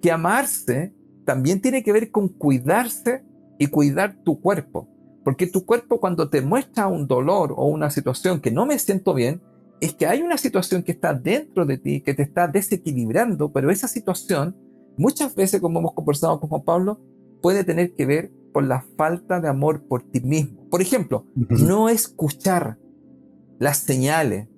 que amarse también tiene que ver con cuidarse y cuidar tu cuerpo. Porque tu cuerpo cuando te muestra un dolor o una situación que no me siento bien, es que hay una situación que está dentro de ti, que te está desequilibrando, pero esa situación, muchas veces, como hemos conversado con Juan Pablo, puede tener que ver con la falta de amor por ti mismo. Por ejemplo, no escuchar las señales,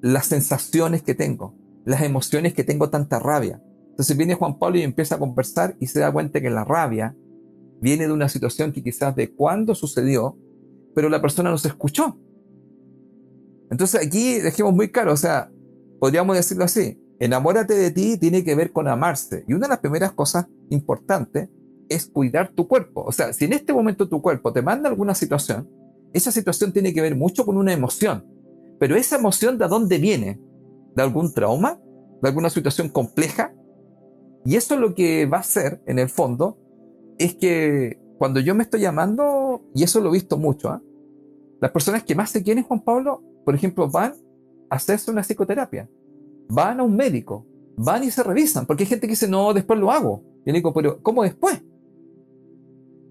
las sensaciones que tengo, las emociones que tengo tanta rabia. Entonces viene Juan Pablo y empieza a conversar y se da cuenta que la rabia viene de una situación que quizás de cuándo sucedió, pero la persona no se escuchó. Entonces aquí dejemos muy claro, o sea, podríamos decirlo así, enamórate de ti tiene que ver con amarse. Y una de las primeras cosas importantes es cuidar tu cuerpo. O sea, si en este momento tu cuerpo te manda alguna situación, esa situación tiene que ver mucho con una emoción. Pero esa emoción de dónde viene? ¿De algún trauma? ¿De alguna situación compleja? Y eso lo que va a hacer, en el fondo, es que cuando yo me estoy llamando, y eso lo he visto mucho, ¿ah? las personas que más se quieren, Juan Pablo, por ejemplo, van a hacerse una psicoterapia, van a un médico, van y se revisan, porque hay gente que dice, no, después lo hago. Y yo digo, pero ¿cómo después?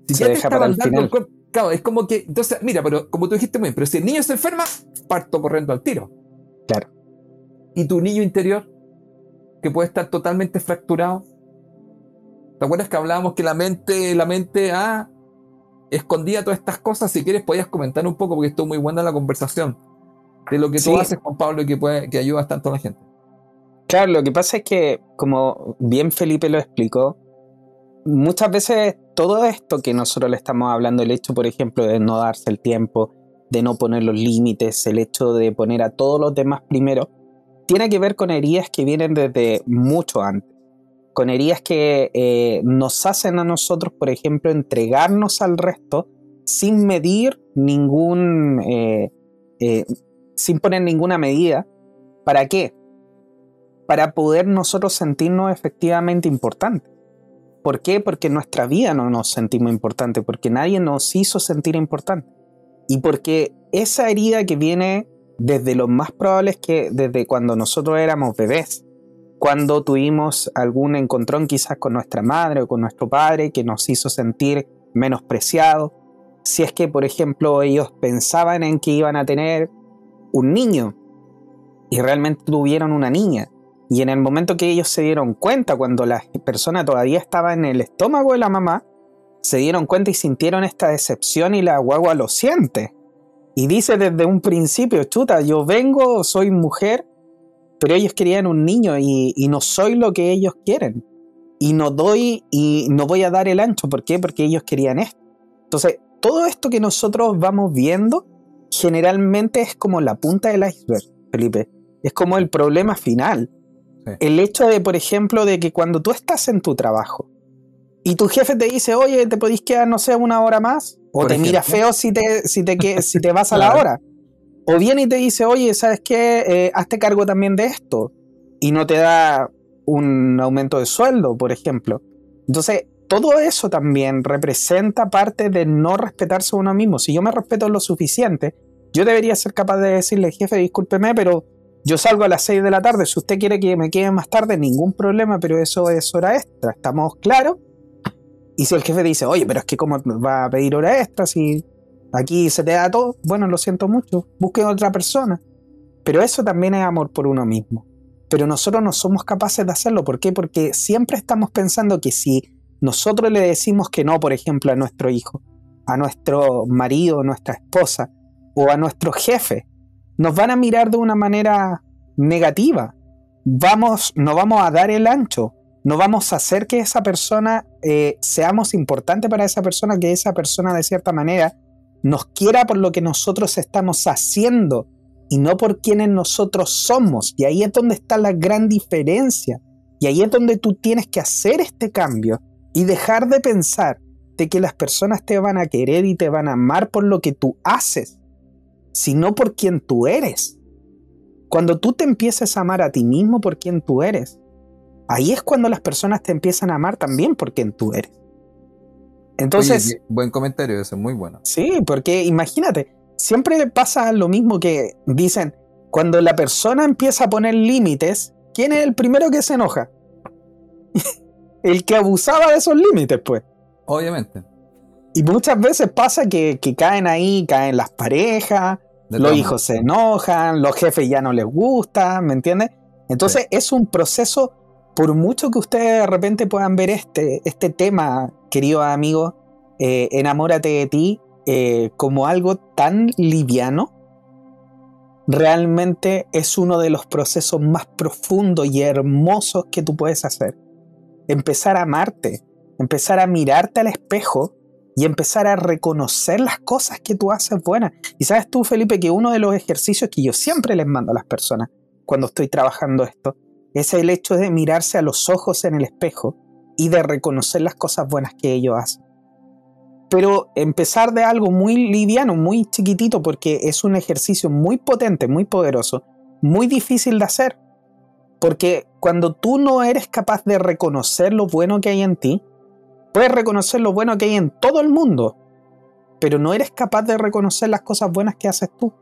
Si ya te estaban dando el cuerpo, claro, es como que, entonces, mira, pero como tú dijiste muy bien, pero si el niño se enferma, parto corriendo al tiro. Claro. ¿Y tu niño interior? Que puede estar totalmente fracturado, ¿Te acuerdas que hablábamos que la mente, la mente ah, escondía todas estas cosas? Si quieres, podías comentar un poco, porque estuvo muy buena la conversación de lo que tú haces, Juan Pablo, y que, puede, que ayudas tanto a la gente. Claro, lo que pasa es que, como bien Felipe lo explicó, muchas veces todo esto que nosotros le estamos hablando, el hecho, por ejemplo, de no darse el tiempo, de no poner los límites, el hecho de poner a todos los demás primero, tiene que ver con heridas que vienen desde mucho antes con heridas que eh, nos hacen a nosotros, por ejemplo, entregarnos al resto sin medir ningún, eh, eh, sin poner ninguna medida. ¿Para qué? Para poder nosotros sentirnos efectivamente importantes. ¿Por qué? Porque en nuestra vida no nos sentimos importantes, porque nadie nos hizo sentir importantes. Y porque esa herida que viene desde lo más probable es que desde cuando nosotros éramos bebés, cuando tuvimos algún encontrón quizás con nuestra madre o con nuestro padre que nos hizo sentir menospreciados, si es que por ejemplo ellos pensaban en que iban a tener un niño y realmente tuvieron una niña, y en el momento que ellos se dieron cuenta, cuando la persona todavía estaba en el estómago de la mamá, se dieron cuenta y sintieron esta decepción y la guagua lo siente. Y dice desde un principio, chuta, yo vengo, soy mujer, pero ellos querían un niño y, no soy lo que ellos quieren. Y no doy y no voy a dar el ancho. ¿Por qué? Porque ellos querían esto. Entonces, todo esto que nosotros vamos viendo generalmente es como la punta del iceberg, Felipe. Es como el problema final. El hecho de, por ejemplo, de que cuando tú estás en tu trabajo y tu jefe te dice, oye, ¿te podéis quedar, no sé, una hora más? O te mira feo si te, si te, si te vas a la hora. O viene y te dice, oye, ¿sabes qué? Eh, hazte cargo también de esto. Y no te da un aumento de sueldo, por ejemplo. Entonces, todo eso también representa parte de no respetarse a uno mismo. Si yo me respeto lo suficiente, yo debería ser capaz de decirle, jefe, discúlpeme, pero yo salgo a las 6 de la tarde. Si usted quiere que me quede más tarde, ningún problema, pero eso es hora extra. ¿Estamos claros? Y si el jefe dice, oye, pero es que ¿cómo va a pedir hora extra si aquí se te da todo? Bueno, lo siento mucho, busque otra persona. Pero eso también es amor por uno mismo. Pero nosotros no somos capaces de hacerlo. ¿Por qué? Porque siempre estamos pensando que si nosotros le decimos que no, por ejemplo, a nuestro hijo, a nuestro marido, nuestra esposa o a nuestro jefe, nos van a mirar de una manera negativa. Vamos, no vamos a dar el ancho, no vamos a hacer que esa persona eh, seamos importante para esa persona, que esa persona de cierta manera nos quiera por lo que nosotros estamos haciendo y no por quienes nosotros somos. Y ahí es donde está la gran diferencia. Y ahí es donde tú tienes que hacer este cambio y dejar de pensar de que las personas te van a querer y te van a amar por lo que tú haces, sino por quien tú eres. Cuando tú te empieces a amar a ti mismo por quien tú eres, ahí es cuando las personas te empiezan a amar también por quien tú eres. Entonces, buen comentario, eso es muy bueno. Sí, porque imagínate, siempre pasa lo mismo que dicen, cuando la persona empieza a poner límites, ¿quién es el primero que se enoja? el que abusaba de esos límites, pues. Obviamente. Y muchas veces pasa que, caen ahí, caen las parejas, los hijos se enojan, los jefes ya no les gusta, ¿me entiendes? Entonces es un proceso, por mucho que ustedes de repente puedan ver este, este tema, querido amigo, eh, enamórate de ti, eh, como algo tan liviano, realmente es uno de los procesos más profundos y hermosos que tú puedes hacer. Empezar a amarte, empezar a mirarte al espejo y empezar a reconocer las cosas que tú haces buenas. Y sabes tú, Felipe, que uno de los ejercicios que yo siempre les mando a las personas cuando estoy trabajando esto es el hecho de mirarse a los ojos en el espejo y de reconocer las cosas buenas que ellos hacen. Pero empezar de algo muy liviano, muy chiquitito, porque es un ejercicio muy potente, muy poderoso, muy difícil de hacer. Porque cuando tú no eres capaz de reconocer lo bueno que hay en ti, puedes reconocer lo bueno que hay en todo el mundo, pero no eres capaz de reconocer las cosas buenas que haces tú.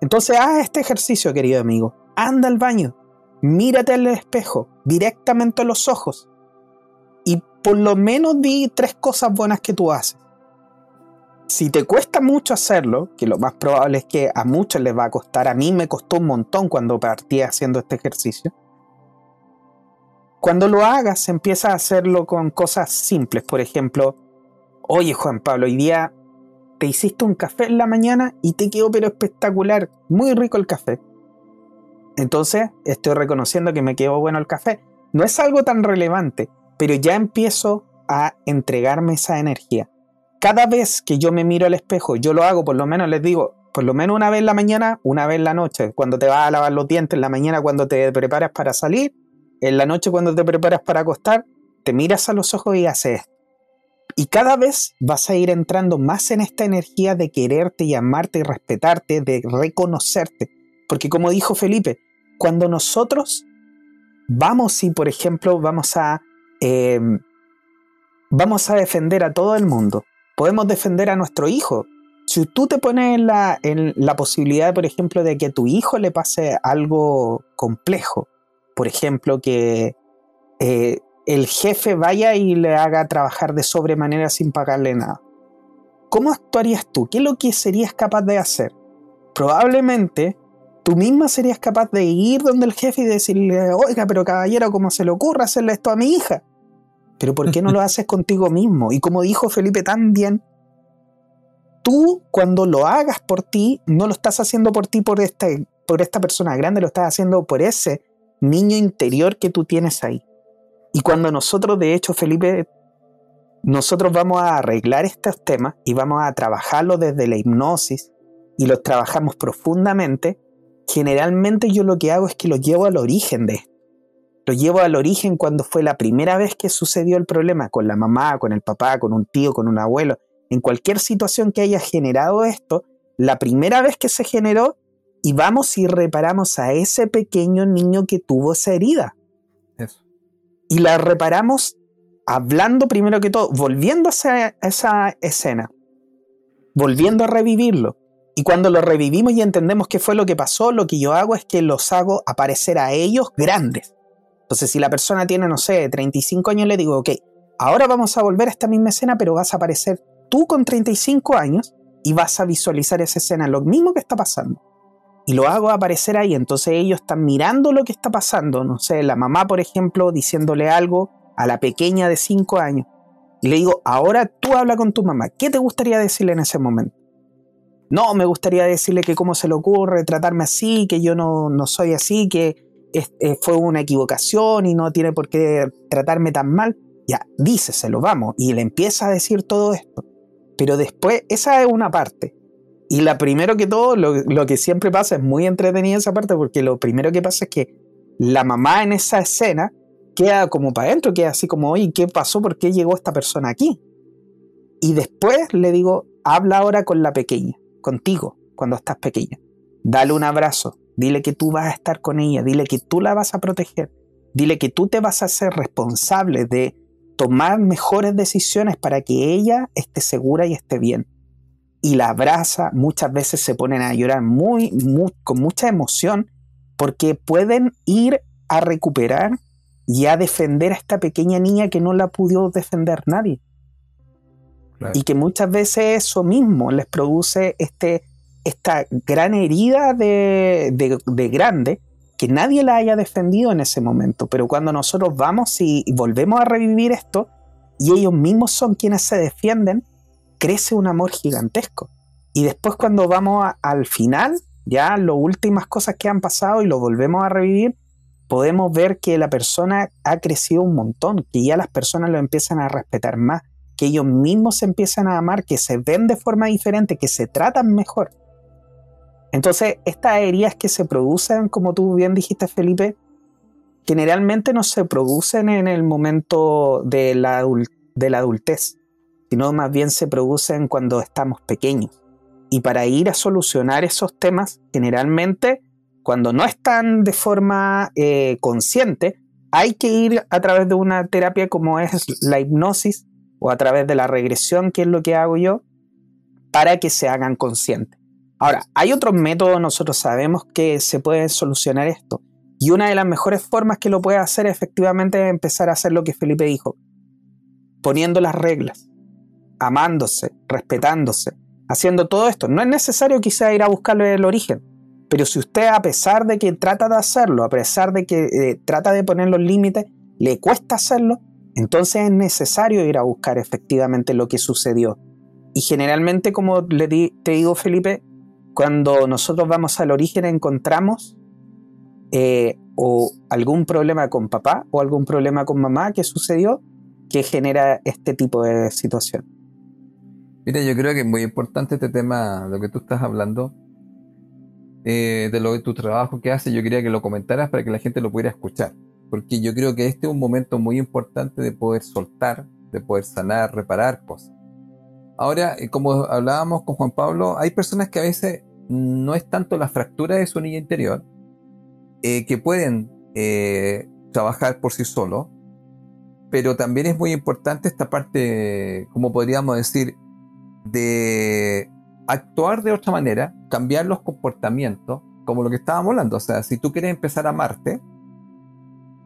Entonces haz este ejercicio, querido amigo. Anda al baño, mírate al espejo, directamente a los ojos, y por lo menos di tres cosas buenas que tú haces. Si te cuesta mucho hacerlo, que lo más probable es que a muchos les va a costar, a mí me costó un montón cuando partí haciendo este ejercicio, cuando lo hagas, empieza a hacerlo con cosas simples. Por ejemplo, oye Juan Pablo, hoy día te hiciste un café en la mañana y te quedó pero espectacular, muy rico el café. Entonces estoy reconociendo que me quedó bueno el café. No es algo tan relevante, pero ya empiezo a entregarme esa energía. Cada vez que yo me miro al espejo, yo lo hago, por lo menos les digo, por lo menos una vez en la mañana, una vez en la noche, cuando te vas a lavar los dientes en la mañana, cuando te preparas para salir en la noche cuando te preparas para acostar, te miras a los ojos y haces. Y cada vez vas a ir entrando más en esta energía de quererte y amarte y respetarte, de reconocerte. Porque como dijo Felipe, cuando nosotros vamos y, por ejemplo, vamos a, em, vamos a defender a todo el mundo, podemos defender a nuestro hijo. Si tú te pones en la, en la posibilidad, por ejemplo, de que a tu hijo le pase algo complejo, por ejemplo, que eh, el jefe vaya y le haga trabajar de sobremanera sin pagarle nada. ¿Cómo actuarías tú? ¿Qué es lo que serías capaz de hacer? Probablemente tú misma serías capaz de ir donde el jefe y decirle, oiga, pero caballero, ¿cómo se le ocurre hacerle esto a mi hija? Pero ¿por qué no lo haces contigo mismo? Y como dijo Felipe también, tú cuando lo hagas por ti, no lo estás haciendo por ti, por, este, por esta persona grande, lo estás haciendo por ese niño interior que tú tienes ahí. Y cuando nosotros, de hecho, Felipe, nosotros vamos a arreglar estos temas y vamos a trabajarlo desde la hipnosis y los trabajamos profundamente, generalmente yo lo que hago es que lo llevo al origen de esto. Lo llevo al origen cuando fue la primera vez que sucedió el problema con la mamá, con el papá, con un tío, con un abuelo. En cualquier situación que haya generado esto, la primera vez que se generó y vamos y reparamos a ese pequeño niño que tuvo esa herida. Y la reparamos hablando primero que todo, volviendo a esa, escena, volviendo a revivirlo. Y cuando lo revivimos y entendemos qué fue lo que pasó, lo que yo hago es que los hago aparecer a ellos grandes. Entonces, si la persona tiene, no sé, 35 años, le digo, ok, ahora vamos a volver a esta misma escena, pero vas a aparecer tú con 35 años y vas a visualizar esa escena, lo mismo que está pasando. Y lo hago aparecer ahí, entonces ellos están mirando lo que está pasando, no sé, la mamá, por ejemplo, diciéndole algo a la pequeña de 5 años. Y le digo, ahora tú habla con tu mamá, ¿qué te gustaría decirle en ese momento? No, me gustaría decirle que cómo se le ocurre tratarme así, que yo no, no soy así, que eh, fue una equivocación y no tiene por qué tratarme tan mal. Ya, díceselo, vamos. Y le empieza a decir todo esto. Pero después, esa es una parte. Y la primero que todo, lo, que siempre pasa, es muy entretenida esa parte, porque lo primero que pasa es que la mamá en esa escena queda como para adentro, queda así como, oye, ¿qué pasó? ¿Por qué llegó esta persona aquí? Y después le digo, habla ahora con la pequeña, contigo, cuando estás pequeña. Dale un abrazo, dile que tú vas a estar con ella, dile que tú la vas a proteger, dile que tú te vas a hacer responsable de tomar mejores decisiones para que ella esté segura y esté bien. Y la abraza, muchas veces se ponen a llorar muy, con mucha emoción porque pueden ir a recuperar y a defender a esta pequeña niña que no la pudo defender nadie. Y que muchas veces eso mismo les produce este, esta gran herida de, de grande que nadie la haya defendido en ese momento, pero cuando nosotros vamos y, volvemos a revivir esto y ellos mismos son quienes se defienden, crece un amor gigantesco. Y después cuando vamos al final, ya las últimas cosas que han pasado y lo volvemos a revivir, podemos ver que la persona ha crecido un montón, que ya las personas lo empiezan a respetar más, que ellos mismos se empiezan a amar, que se ven de forma diferente, que se tratan mejor. Entonces, estas heridas que se producen, como tú bien dijiste, Felipe, generalmente no se producen en el momento de la, de la adultez, sino más bien se producen cuando estamos pequeños. Y para ir a solucionar esos temas, generalmente, cuando no están de forma eh, consciente, hay que ir a través de una terapia como es la hipnosis o a través de la regresión, que es lo que hago yo, para que se hagan conscientes. Ahora, hay otros métodos, nosotros sabemos que se puede solucionar esto. Y una de las mejores formas que lo puede hacer efectivamente es empezar a hacer lo que Felipe dijo, poniendo las reglas, amándose, respetándose, haciendo todo esto. No es necesario quizá ir a buscarle el origen, pero si usted a pesar de que trata de hacerlo, a pesar de que eh, trata de poner los límites, le cuesta hacerlo, entonces es necesario ir a buscar efectivamente lo que sucedió. Y generalmente, como le te digo Felipe, cuando nosotros vamos al origen encontramos eh, o algún problema con papá o algún problema con mamá que sucedió que genera este tipo de situación. Mira, yo creo que es muy importante este tema, lo que tú estás hablando, eh, de lo de tu trabajo que haces, yo quería que lo comentaras para que la gente lo pudiera escuchar, porque yo creo que este es un momento muy importante de poder soltar, de poder sanar, reparar cosas. Ahora, eh, como hablábamos con Juan Pablo, hay personas que a veces no es tanto la fractura de su niña interior, eh, que pueden trabajar por sí solos, pero también es muy importante esta parte, como podríamos decir, de actuar de otra manera, cambiar los comportamientos, como lo que estábamos hablando. O sea, si tú quieres empezar a amarte,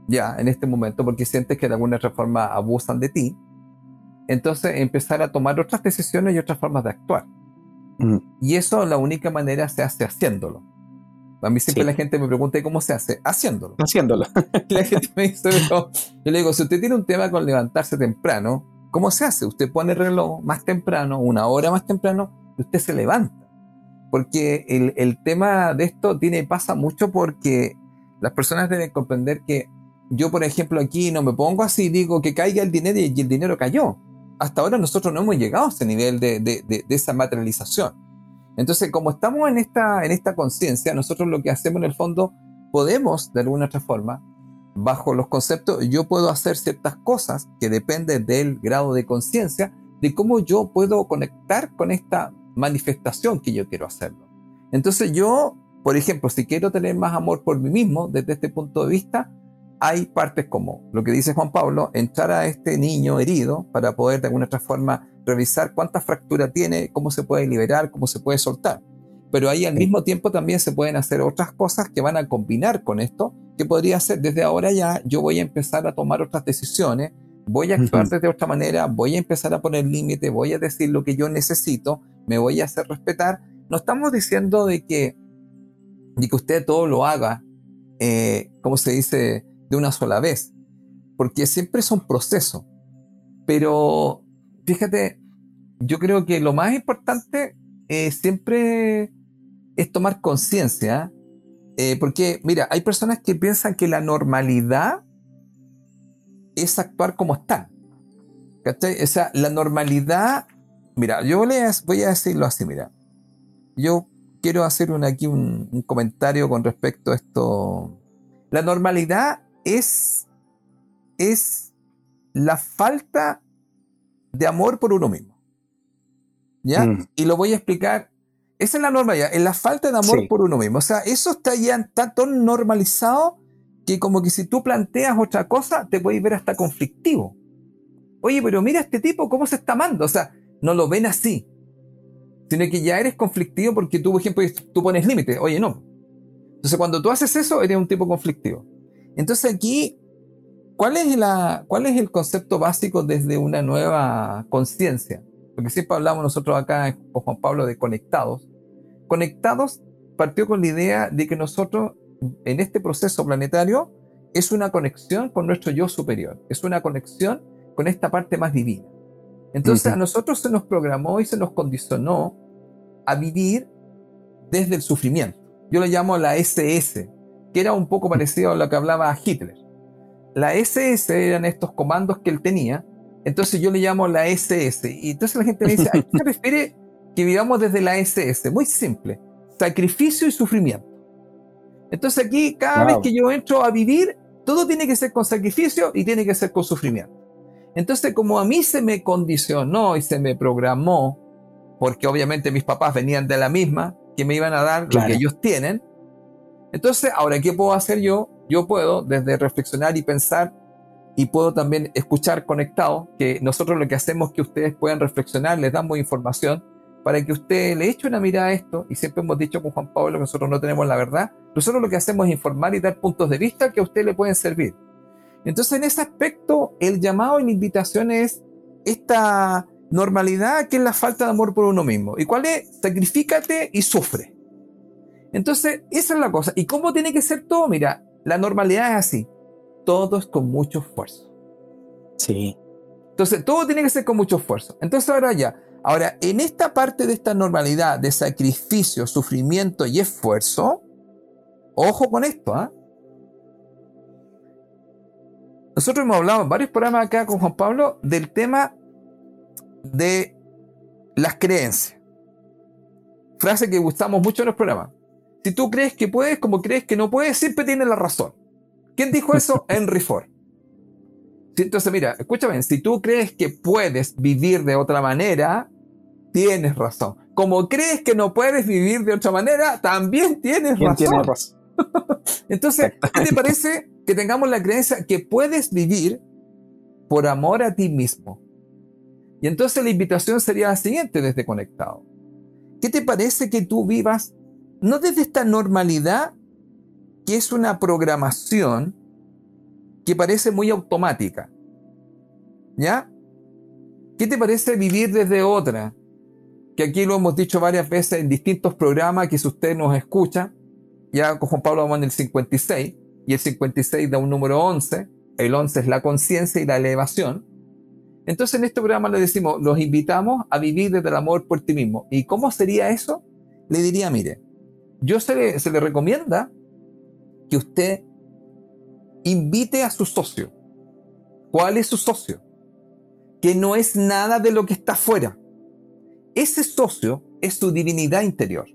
ya en este momento, porque sientes que de alguna otra forma abusan de ti, entonces empezar a tomar otras decisiones y otras formas de actuar. Mm. Y eso la única manera se hace haciéndolo. A mí siempre la gente me pregunta cómo se hace, haciéndolo. Haciéndolo. la gente me dice, yo le digo, si usted tiene un tema con levantarse temprano, ¿cómo se hace? Usted pone el reloj más temprano, una hora más temprano, y usted se levanta. Porque el, el tema de esto tiene, pasa mucho porque las personas deben comprender que yo, por ejemplo, aquí no me pongo así, digo que caiga el dinero y el dinero cayó hasta ahora nosotros no hemos llegado a ese nivel de, esa materialización. Entonces, como estamos en esta, en esta conciencia, nosotros lo que hacemos en el fondo, podemos, de alguna otra forma, bajo los conceptos, yo puedo hacer ciertas cosas que dependen del grado de conciencia, de cómo yo puedo conectar con esta manifestación que yo quiero hacerlo. Entonces yo, por ejemplo, si quiero tener más amor por mí mismo, desde este punto de vista, hay partes como lo que dice Juan Pablo, entrar a este niño herido para poder de alguna otra forma revisar cuántas fracturas tiene, cómo se puede liberar, cómo se puede soltar. Pero ahí al mismo tiempo también se pueden hacer otras cosas que van a combinar con esto, que podría ser desde ahora ya yo voy a empezar a tomar otras decisiones, voy a actuar de otra manera, voy a empezar a poner límite, voy a decir lo que yo necesito, me voy a hacer respetar. No estamos diciendo de que, de que usted todo lo haga, eh, como se dice, de una sola vez, porque siempre es un proceso. Pero fíjate, yo creo que lo más importante eh, siempre es tomar conciencia, eh, porque mira, hay personas que piensan que la normalidad es actuar como están. ¿Cachai? O sea, la normalidad, mira, yo voy a decirlo así, mira, yo quiero hacer aquí un comentario con respecto a esto. La normalidad es, es la falta de amor por uno mismo. ¿Ya? Mm. Y lo voy a explicar. Esa es la norma ya, es la falta de amor por uno mismo. O sea, eso está ya tan, normalizado que como que si tú planteas otra cosa, te puedes ver hasta conflictivo. Oye, pero mira este tipo, cómo se está amando. O sea, no lo ven así. Sino que ya eres conflictivo porque tú, por ejemplo, tú pones límites. Oye, no. Entonces, cuando tú haces eso, eres un tipo conflictivo. Entonces aquí, ¿cuál es, la, ¿cuál es el concepto básico desde una nueva conciencia? Porque siempre hablamos nosotros acá con Juan Pablo de conectados. Conectados partió con la idea de que nosotros en este proceso planetario es una conexión con nuestro yo superior, es una conexión con esta parte más divina. Entonces a nosotros se nos programó y se nos condicionó a vivir desde el sufrimiento. Yo lo llamo la SS, que era un poco parecido a lo que hablaba Hitler. La SS eran estos comandos que él tenía, entonces yo le llamo la SS. Y entonces la gente me dice, ¿a qué se refiere que vivamos desde la SS? Muy simple, sacrificio y sufrimiento. Entonces aquí, cada vez que yo entro a vivir, todo tiene que ser con sacrificio y tiene que ser con sufrimiento. Entonces, como a mí se me condicionó y se me programó, porque obviamente mis papás venían de la misma, que me iban a dar lo que ellos tienen, entonces, ahora, ¿qué puedo hacer yo? Yo puedo desde reflexionar y pensar y puedo también escuchar conectado, que nosotros lo que hacemos es que ustedes puedan reflexionar, les damos información para que usted le eche una mirada a esto, y siempre hemos dicho con Juan Pablo que nosotros no tenemos la verdad, nosotros lo que hacemos es informar y dar puntos de vista que a usted le pueden servir. Entonces, en ese aspecto, el llamado y la invitación es esta normalidad que es la falta de amor por uno mismo. ¿Y cuál es? Sacrifícate y sufre. Entonces, esa es la cosa. ¿Y cómo tiene que ser todo? Mira, la normalidad es así. Todos con mucho esfuerzo. Sí. Entonces, todo tiene que ser con mucho esfuerzo. Entonces, ahora ya. Ahora, en esta parte de esta normalidad de sacrificio, sufrimiento y esfuerzo, ojo con esto, ¿ah? Nosotros hemos hablado en varios programas acá con Juan Pablo del tema de las creencias. Frase que gustamos mucho en los programas. Si tú crees que puedes, como crees que no puedes, siempre tienes la razón. ¿Quién dijo eso? Henry Ford. Entonces, mira, escúchame, si tú crees que puedes vivir de otra manera, tienes razón. Como crees que no puedes vivir de otra manera, también tienes razón. razón? Entonces, ¿qué te parece que tengamos la creencia que puedes vivir por amor a ti mismo? Y entonces la invitación sería la siguiente desde Conectado. ¿Qué te parece que tú vivas no desde esta normalidad que es una programación que parece muy automática. ¿Ya? ¿Qué te parece vivir desde otra? Que aquí lo hemos dicho varias veces en distintos programas que si usted nos escucha, ya con Juan Pablo vamos en el 56, y el 56 da un número 11, el 11 es la conciencia y la elevación. Entonces en este programa le decimos, los invitamos a vivir desde el amor por ti mismo. ¿Y cómo sería eso? Le diría, mire, yo se le, recomienda que usted invite a su socio. ¿Cuál es su socio? Que no es nada de lo que está afuera. Ese socio es su divinidad interior.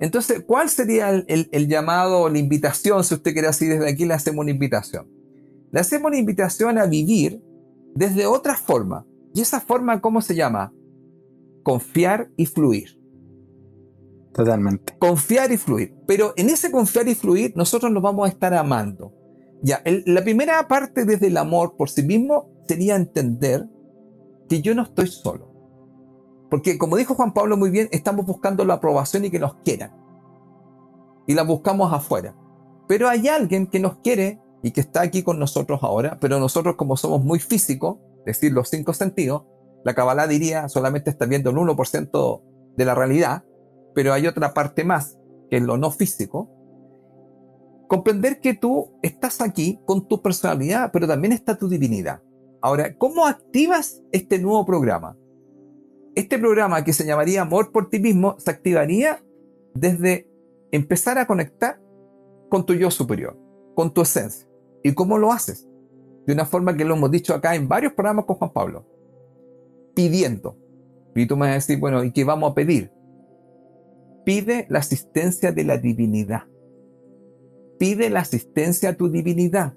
Entonces, ¿cuál sería el, el, llamado, la invitación, si usted quiere así desde aquí, le hacemos una invitación? Le hacemos una invitación a vivir desde otra forma. ¿Y esa forma cómo se llama? Confiar y fluir. Totalmente. Confiar y fluir. Pero en ese confiar y fluir nosotros nos vamos a estar amando. La primera parte desde el amor por sí mismo sería entender que yo no estoy solo. Porque como dijo Juan Pablo muy bien, estamos buscando la aprobación y que nos quieran. Y la buscamos afuera. Pero hay alguien que nos quiere y que está aquí con nosotros ahora, pero nosotros como somos muy físicos, es decir, los cinco sentidos, la Kabbalah diría solamente está viendo el 1% de la realidad, pero hay otra parte más, que es lo no físico. Comprender que tú estás aquí con tu personalidad, pero también está tu divinidad. Ahora, ¿cómo activas este nuevo programa? Este programa que se llamaría Amor por ti mismo se activaría desde empezar a conectar con tu yo superior, con tu esencia. ¿Y cómo lo haces? De una forma que lo hemos dicho acá en varios programas con Juan Pablo. Pidiendo. Y tú me vas a decir, bueno, ¿y qué vamos a pedir? Pide la asistencia de la divinidad. Pide la asistencia a tu divinidad.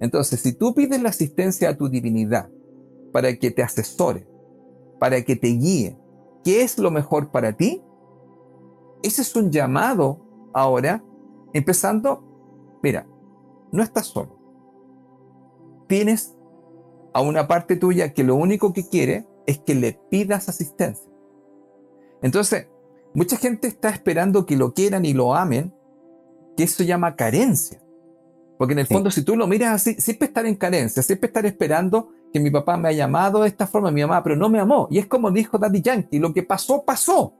Entonces, si tú pides la asistencia a tu divinidad para que te asesore, para que te guíe, ¿qué es lo mejor para ti? Ese es un llamado ahora, empezando, mira, no estás solo tienes a una parte tuya que lo único que quiere es que le pidas asistencia. Entonces, mucha gente está esperando que lo quieran y lo amen, que eso llama carencia. Porque en el fondo, si tú lo miras así, siempre estar en carencia, siempre estar esperando que mi papá me ha llamado de esta forma, mi mamá, pero no me amó. Y es como dijo Daddy Yankee, lo que pasó, pasó.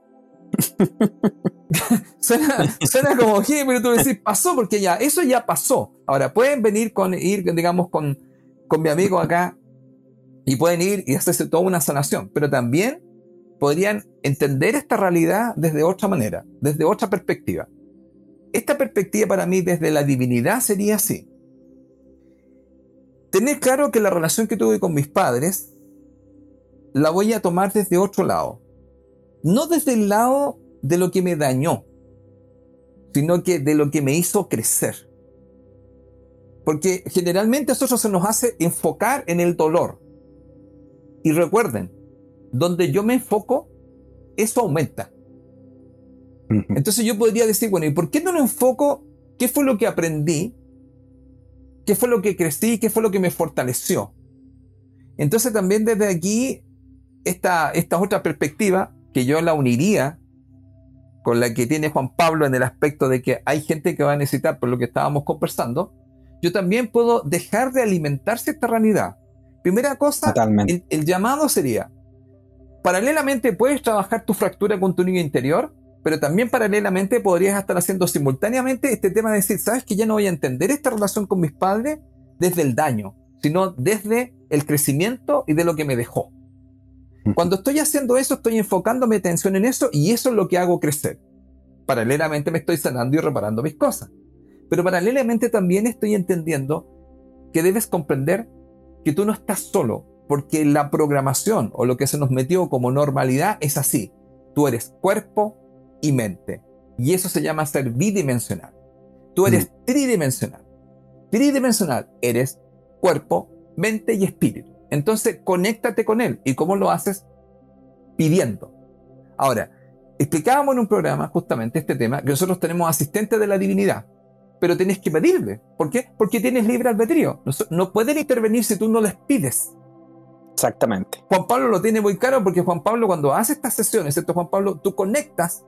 suena, como que, pero tú decís, pasó, porque ya, eso ya pasó. Ahora, pueden venir con, ir, digamos, con, con mi amigo acá y pueden ir y hacerse toda una sanación, pero también podrían entender esta realidad desde otra manera, desde otra perspectiva. Esta perspectiva para mí desde la divinidad sería así. Tener claro que la relación que tuve con mis padres la voy a tomar desde otro lado. No desde el lado de lo que me dañó, sino que de lo que me hizo crecer. Porque generalmente a nosotros se nos hace enfocar en el dolor. Y recuerden, donde yo me enfoco, eso aumenta. Entonces yo podría decir, bueno, ¿y por qué no me enfoco qué fue lo que aprendí? ¿Qué fue lo que crecí? ¿Qué fue lo que me fortaleció? Entonces también desde aquí, esta, esta otra perspectiva, que yo la uniría con la que tiene Juan Pablo en el aspecto de que hay gente que va a necesitar, por lo que estábamos conversando, yo también puedo dejar de alimentarse esta realidad. Primera cosa, el, llamado sería, paralelamente puedes trabajar tu fractura con tu niño interior, pero también paralelamente podrías estar haciendo simultáneamente este tema de decir, sabes que ya no voy a entender esta relación con mis padres desde el daño, sino desde el crecimiento y de lo que me dejó. Cuando estoy haciendo eso, estoy enfocando mi atención en eso y eso es lo que hago crecer. Paralelamente me estoy sanando y reparando mis cosas. Pero paralelamente también estoy entendiendo que debes comprender que tú no estás solo, porque la programación o lo que se nos metió como normalidad es así. Tú eres cuerpo y mente. Y eso se llama ser bidimensional. Tú eres mm. tridimensional. Tridimensional, eres cuerpo, mente y espíritu. Entonces, conéctate con él. ¿Y cómo lo haces? Pidiendo. Ahora, explicábamos en un programa justamente este tema, que nosotros tenemos asistentes de la divinidad pero tienes que pedirle. ¿Por qué? Porque tienes libre albedrío. No, pueden intervenir si tú no les pides. Exactamente. Juan Pablo lo tiene muy claro porque Juan Pablo cuando hace estas sesiones, ¿cierto? Juan Pablo, tú conectas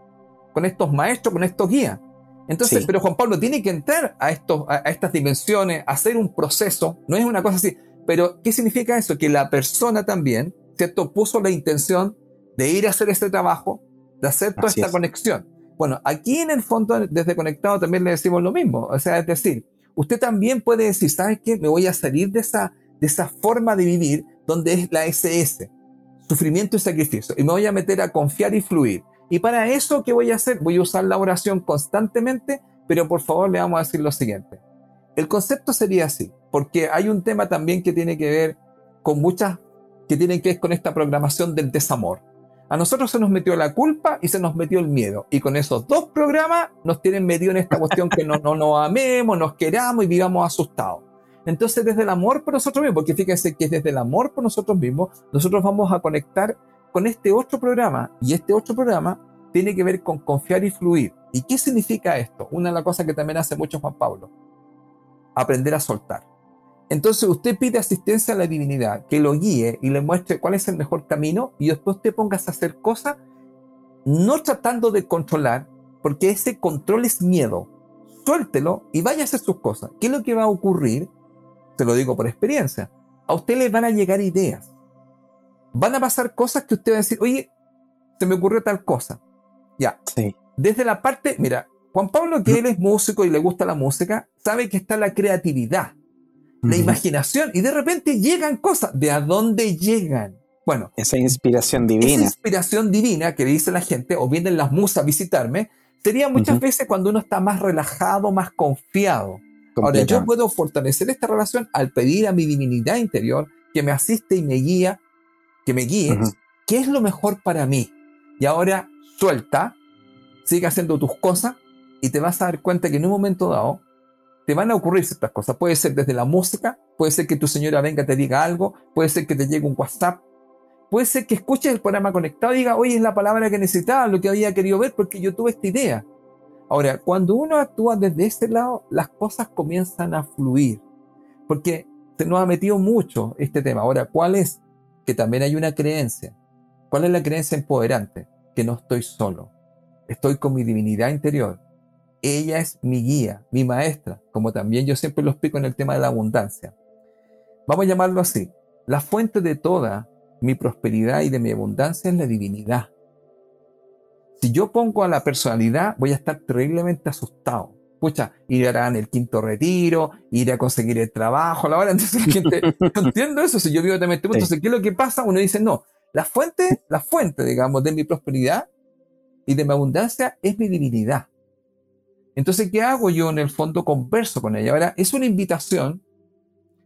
con estos maestros, con estos guías. Entonces, pero Juan Pablo tiene que entrar a, estos, a, estas dimensiones, hacer un proceso, no es una cosa así. Pero, ¿qué significa eso? Que la persona también, ¿cierto? Puso la intención de ir a hacer este trabajo, de hacer toda esta conexión. Bueno, aquí en el fondo, desde Conectado, también le decimos lo mismo. O sea, es decir, usted también puede decir, ¿sabes qué? Me voy a salir de esa, de esa forma de vivir donde es la SS, sufrimiento y sacrificio, y me voy a meter a confiar y fluir. Y para eso, ¿qué voy a hacer? Voy a usar la oración constantemente, pero por favor le vamos a decir lo siguiente. El concepto sería así, porque hay un tema también que tiene que ver con muchas, que tienen que ver con esta programación del desamor. A nosotros se nos metió la culpa y se nos metió el miedo. Y con esos dos programas nos tienen metido en esta cuestión que no, no nos amemos, nos queramos y vivamos asustados. Entonces, desde el amor por nosotros mismos, porque fíjense que desde el amor por nosotros mismos, nosotros vamos a conectar con este otro programa. Y este otro programa tiene que ver con confiar y fluir. ¿Y qué significa esto? Una de las cosas que también hace mucho Juan Pablo. aprender a soltar. Entonces usted pide asistencia a la divinidad, que lo guíe y le muestre cuál es el mejor camino y después usted pongas a hacer cosas no tratando de controlar, porque ese control es miedo. Suéltelo y vaya a hacer sus cosas. ¿Qué es lo que va a ocurrir? Te lo digo por experiencia. A usted le van a llegar ideas. Van a pasar cosas que usted va a decir, oye, se me ocurrió tal cosa. Ya. Sí. Desde la parte, mira, Juan Pablo, que él es músico y le gusta la música, sabe que está la creatividad la imaginación, y de repente llegan cosas. ¿De a dónde llegan? Bueno, esa inspiración divina. Esa inspiración divina que dice la gente, o vienen las musas a visitarme, sería muchas veces cuando uno está más relajado, más confiado. Ahora, yo puedo fortalecer esta relación al pedir a mi divinidad interior que me asiste y me guía, que me guíe, qué es lo mejor para mí. Y ahora suelta, sigue haciendo tus cosas y te vas a dar cuenta que en un momento dado te van a ocurrir ciertas cosas. Puede ser desde la música, puede ser que tu señora venga te diga algo, puede ser que te llegue un WhatsApp, puede ser que escuches el programa conectado y diga, oye, es la palabra que necesitaba, lo que había querido ver, porque yo tuve esta idea. Ahora, cuando uno actúa desde ese lado, las cosas comienzan a fluir, porque se nos ha metido mucho este tema. Ahora, ¿cuál es? Que también hay una creencia. ¿Cuál es la creencia empoderante? Que no estoy solo. Estoy con mi divinidad interior ella es mi guía, mi maestra, como también yo siempre lo explico en el tema de la abundancia. Vamos a llamarlo así. La fuente de toda mi prosperidad y de mi abundancia es la divinidad. Si yo pongo a la personalidad, voy a estar terriblemente asustado. Pucha, iré en el quinto retiro, iré a conseguir el trabajo, la hora. Entonces, gente, entiendo eso. Si yo vivo de este entonces, ¿qué es lo que pasa? Uno dice, no, la fuente, la fuente, digamos, de mi prosperidad y de mi abundancia es mi divinidad. Entonces, ¿qué hago yo? En el fondo converso con ella. Ahora, es una invitación,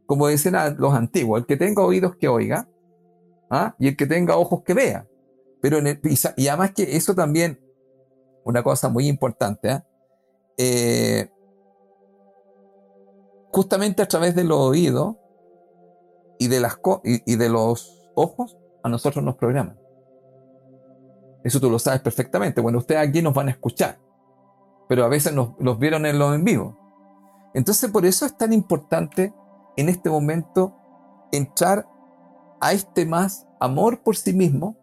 como dicen los antiguos, el que tenga oídos que oiga, ¿ah? y el que tenga ojos que vea. Pero en el, y además que eso también, una cosa muy importante, ¿ah? Eh, justamente a través de los oídos y de, las y, de los ojos, a nosotros nos programan. Eso tú lo sabes perfectamente. Bueno, ustedes aquí nos van a escuchar pero a veces nos, los vieron en lo en vivo. Entonces por eso es tan importante en este momento entrar a este más amor por sí mismo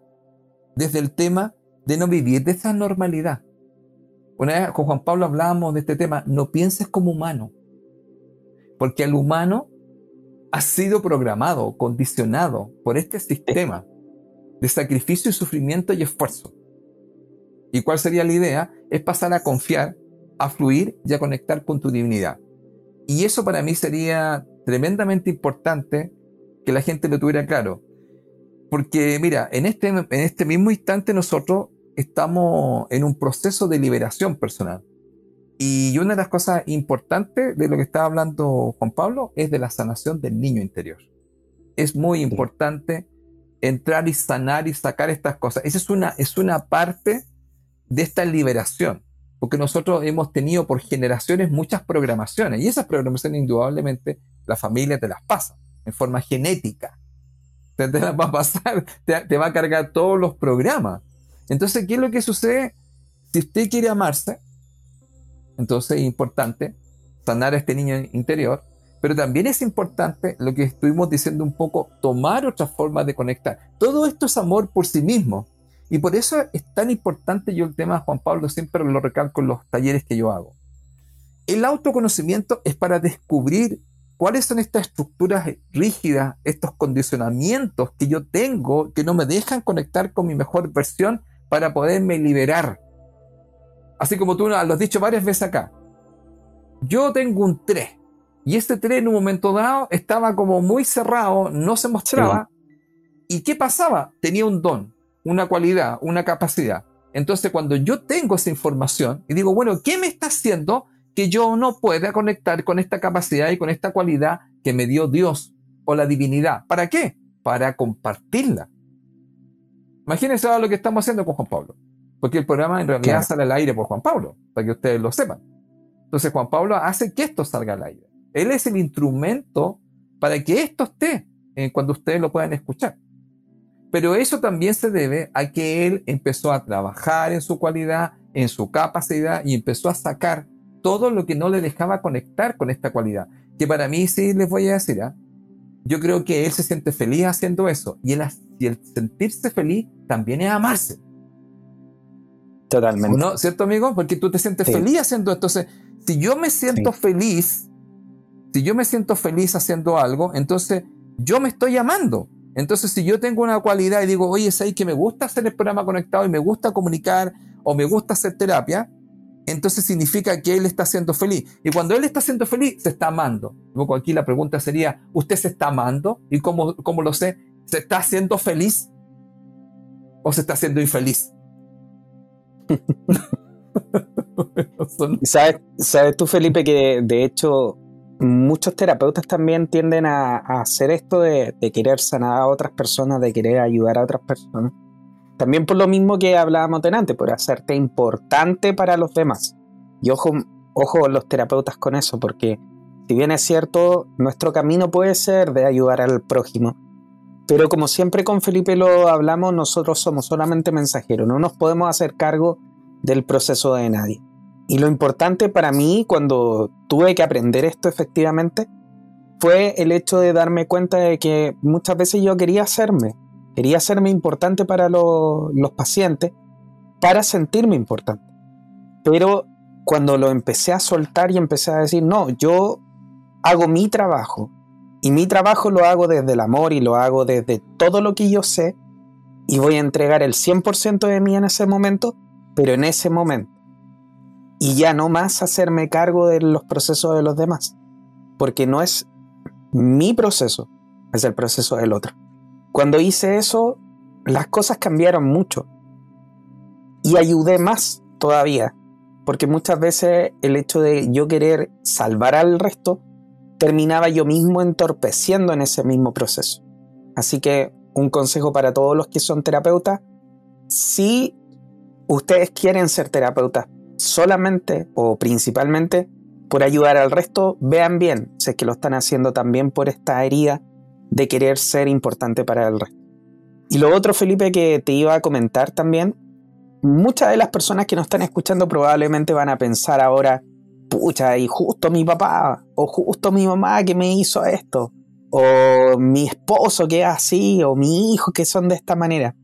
desde el tema de no vivir de esa normalidad. Una vez con Juan Pablo hablábamos de este tema, no pienses como humano, porque el humano ha sido programado, condicionado por este sistema de sacrificio y sufrimiento y esfuerzo. ¿Y cuál sería la idea? Es pasar a confiar, a fluir y a conectar con tu divinidad. Y eso para mí sería tremendamente importante que la gente lo tuviera claro. Porque mira, en este, en este mismo instante nosotros estamos en un proceso de liberación personal. Y una de las cosas importantes de lo que estaba hablando Juan Pablo es de la sanación del niño interior. Es muy importante entrar y sanar y sacar estas cosas. Esa es una, es una parte de esta liberación, porque nosotros hemos tenido por generaciones muchas programaciones y esas programaciones indudablemente la familia te las pasa en forma genética. Te, las va a pasar, te, va a cargar todos los programas. Entonces, ¿qué es lo que sucede? Si usted quiere amarse, entonces es importante sanar a este niño interior, pero también es importante lo que estuvimos diciendo un poco, tomar otras formas de conectar. Todo esto es amor por sí mismo. Y por eso es tan importante yo el tema, Juan Pablo, siempre lo recalco en los talleres que yo hago. El autoconocimiento es para descubrir cuáles son estas estructuras rígidas, estos condicionamientos que yo tengo que no me dejan conectar con mi mejor versión para poderme liberar. Así como tú lo has dicho varias veces acá. Yo tengo un 3 y este 3 en un momento dado estaba como muy cerrado, no se mostraba. ¿Y qué pasaba? Tenía un don una cualidad, una capacidad. Entonces, cuando yo tengo esa información y digo, bueno, ¿qué me está haciendo que yo no pueda conectar con esta capacidad y con esta cualidad que me dio Dios o la divinidad? ¿Para qué? Para compartirla. Imagínense ahora lo que estamos haciendo con Juan Pablo. Porque el programa en realidad sale al aire por Juan Pablo, para que ustedes lo sepan. Entonces Juan Pablo hace que esto salga al aire. Él es el instrumento para que esto esté eh, cuando ustedes lo puedan escuchar. Pero eso también se debe a que él empezó a trabajar en su cualidad, en su capacidad y empezó a sacar todo lo que no le dejaba conectar con esta cualidad. que para mí sí les voy a decir, ¿ah? yo creo que él se siente feliz haciendo eso. Y el, y el sentirse feliz también es amarse. Totalmente. ¿No? ¿Cierto, amigo? Porque tú te sientes feliz haciendo esto. Entonces, si yo me siento feliz, si yo me siento feliz haciendo algo, entonces yo me estoy amando. Entonces, si yo tengo una cualidad y digo, oye, es ahí que me gusta hacer el programa conectado y me gusta comunicar o me gusta hacer terapia, entonces significa que él está siendo feliz. Y cuando él está siendo feliz, se está amando. Luego aquí la pregunta sería, ¿usted se está amando? ¿Y cómo, cómo lo sé? ¿Se está haciendo feliz? ¿O se está haciendo infeliz? ¿Sabes, ¿Sabes tú, Felipe, que de hecho muchos terapeutas también tienden a, hacer esto de, de, querer sanar a otras personas, de querer ayudar a otras personas? También por lo mismo que hablábamos antes, por hacerte importante para los demás. Y ojo, ojo los terapeutas con eso, porque si bien es cierto, nuestro camino puede ser de ayudar al prójimo. Pero como siempre con Felipe lo hablamos, nosotros somos solamente mensajeros, no nos podemos hacer cargo del proceso de nadie. Y lo importante para mí cuando tuve que aprender esto efectivamente fue el hecho de darme cuenta de que muchas veces yo quería hacerme, Quería hacerme importante para los pacientes, para sentirme importante. Pero cuando lo empecé a soltar y empecé a decir, no, yo hago mi trabajo, y mi trabajo lo hago desde el amor y lo hago desde todo lo que yo sé, y voy a entregar el 100% de mí en ese momento, pero en ese momento. Y ya no más hacerme cargo de los procesos de los demás, porque no es mi proceso, es el proceso del otro. Cuando hice eso, las cosas cambiaron mucho. Y ayudé más todavía, porque muchas veces el hecho de yo querer salvar al resto, terminaba yo mismo entorpeciendo en ese mismo proceso. Así que un consejo para todos los que son terapeutas, si ustedes quieren ser terapeutas solamente o principalmente por ayudar al resto, vean bien si es que lo están haciendo también por esta herida de querer ser importante para el resto. Y lo otro, Felipe, que te iba a comentar también, muchas de las personas que nos están escuchando probablemente van a pensar ahora, pucha, y justo mi papá, o justo mi mamá que me hizo esto, o mi esposo que es así, o mi hijo que son de esta manera.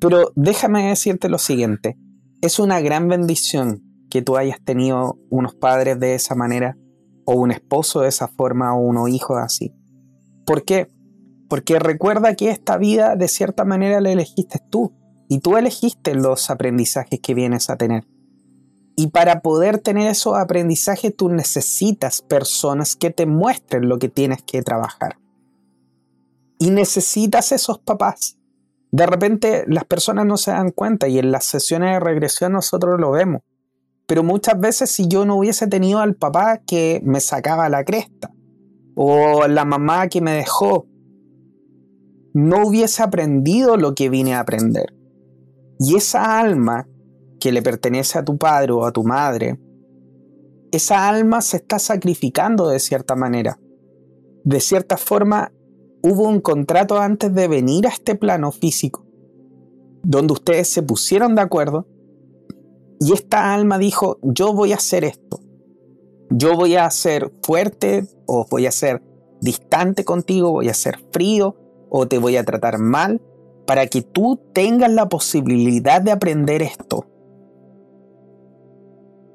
Pero déjame decirte lo siguiente, es una gran bendición que tú hayas tenido unos padres de esa manera, o un esposo de esa forma, o unos hijos así. ¿Por qué? Porque recuerda que esta vida de cierta manera la elegiste tú y tú elegiste los aprendizajes que vienes a tener. Y para poder tener esos aprendizajes tú necesitas personas que te muestren lo que tienes que trabajar. Y necesitas esos papás. De repente las personas no se dan cuenta y en las sesiones de regresión nosotros lo vemos. Pero muchas veces si yo no hubiese tenido al papá que me sacaba la cresta, o la mamá que me dejó, no hubiese aprendido lo que vine a aprender. Y esa alma que le pertenece a tu padre o a tu madre, esa alma se está sacrificando de cierta manera. De cierta forma, hubo un contrato antes de venir a este plano físico, donde ustedes se pusieron de acuerdo y esta alma dijo, yo voy a hacer esto, yo voy a ser fuerte o voy a ser distante contigo, voy a ser frío o te voy a tratar mal para que tú tengas la posibilidad de aprender esto.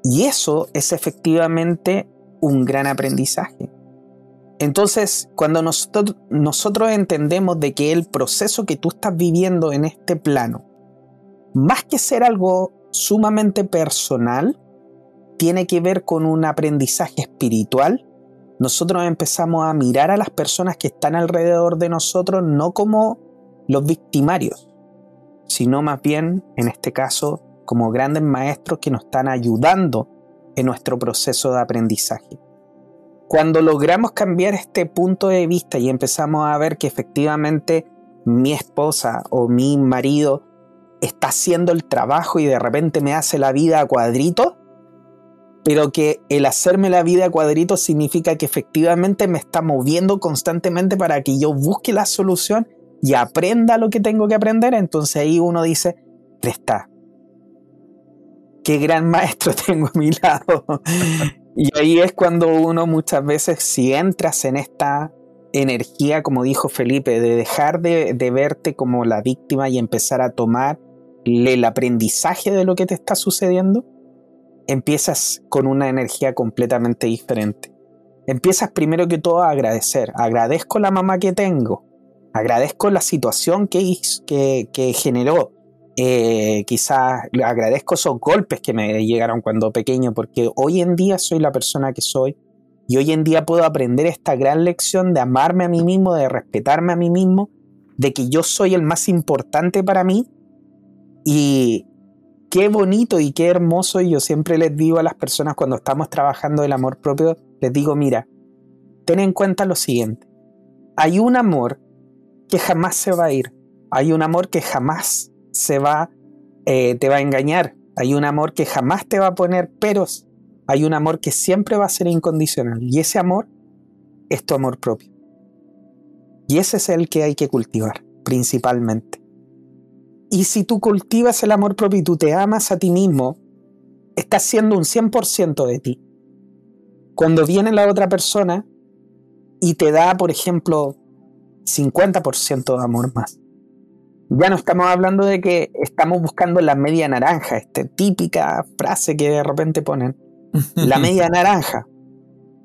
Y eso es efectivamente un gran aprendizaje. Entonces, cuando nosotros, nosotros entendemos de que el proceso que tú estás viviendo en este plano, más que ser algo sumamente personal, tiene que ver con un aprendizaje espiritual, nosotros empezamos a mirar a las personas que están alrededor de nosotros no como los victimarios, sino más bien, en este caso, como grandes maestros que nos están ayudando en nuestro proceso de aprendizaje. Cuando logramos cambiar este punto de vista y empezamos a ver que efectivamente mi esposa o mi marido está haciendo el trabajo y de repente me hace la vida a cuadrito, pero que el hacerme la vida a cuadritos significa que efectivamente me está moviendo constantemente para que yo busque la solución y aprenda lo que tengo que aprender, entonces ahí uno dice, está. Qué gran maestro tengo a mi lado. Y ahí es cuando uno muchas veces, si entras en esta energía, como dijo Felipe, de dejar de, verte como la víctima y empezar a tomar el aprendizaje de lo que te está sucediendo, empiezas con una energía completamente diferente. Empiezas primero que todo a agradecer. Agradezco la mamá que tengo. Agradezco la situación que, que, que generó. Eh, quizás agradezco esos golpes que me llegaron cuando pequeño, porque hoy en día soy la persona que soy y hoy en día puedo aprender esta gran lección de amarme a mí mismo, de respetarme a mí mismo, de que yo soy el más importante para mí. Y qué bonito y qué hermoso, y yo siempre les digo a las personas cuando estamos trabajando el amor propio, les digo, mira, ten en cuenta lo siguiente, hay un amor que jamás se va a ir, hay un amor que jamás se va, eh, te va a engañar, hay un amor que jamás te va a poner peros, hay un amor que siempre va a ser incondicional y ese amor es tu amor propio. Y ese es el que hay que cultivar principalmente. Y si tú cultivas el amor propio y tú te amas a ti mismo, estás siendo un 100% de ti. Cuando viene la otra persona y te da, por ejemplo, 50% de amor más. Ya no estamos hablando de que estamos buscando la media naranja, esta típica frase que de repente ponen la media naranja.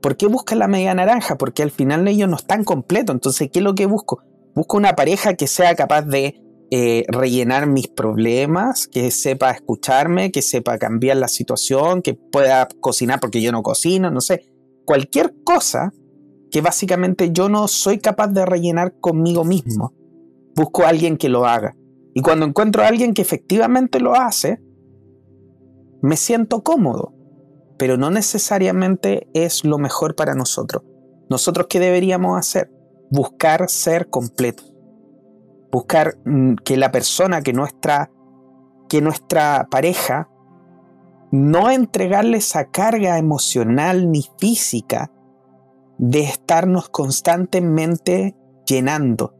¿Por qué buscan la media naranja? Porque al final ellos no están completos. Entonces, ¿qué es lo que busco? Busco una pareja que sea capaz de eh, rellenar mis problemas, que sepa escucharme, que sepa cambiar la situación, que pueda cocinar porque yo no cocino, no sé. Cualquier cosa que básicamente yo no soy capaz de rellenar conmigo mismo. Busco a alguien que lo haga. Y cuando encuentro a alguien que efectivamente lo hace, me siento cómodo pero no necesariamente es lo mejor para nosotros. ¿Nosotros qué deberíamos hacer? Buscar ser completos. Buscar mm, que la persona, que nuestra, que nuestra pareja, no entregarle esa carga emocional ni física de estarnos constantemente llenando,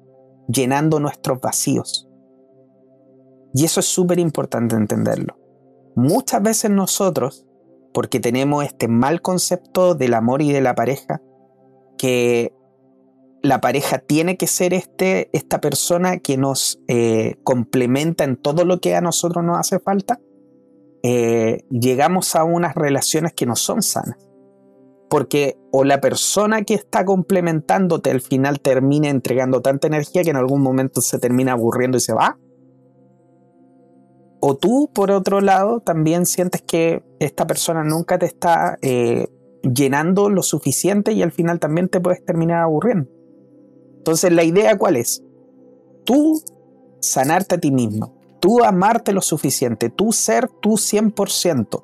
llenando nuestros vacíos. Y eso es súper importante entenderlo. Muchas veces nosotros porque tenemos este mal concepto del amor y de la pareja, que la pareja tiene que ser este, esta persona que nos eh, complementa en todo lo que a nosotros nos hace falta, eh, llegamos a unas relaciones que no son sanas. Porque o la persona que está complementándote al final termina entregando tanta energía que en algún momento se termina aburriendo y se va, o tú, por otro lado, también sientes que esta persona nunca te está eh, llenando lo suficiente y al final también te puedes terminar aburriendo. Entonces, la idea cuál es? Tú sanarte a ti mismo, tú amarte lo suficiente, tú ser tú 100%,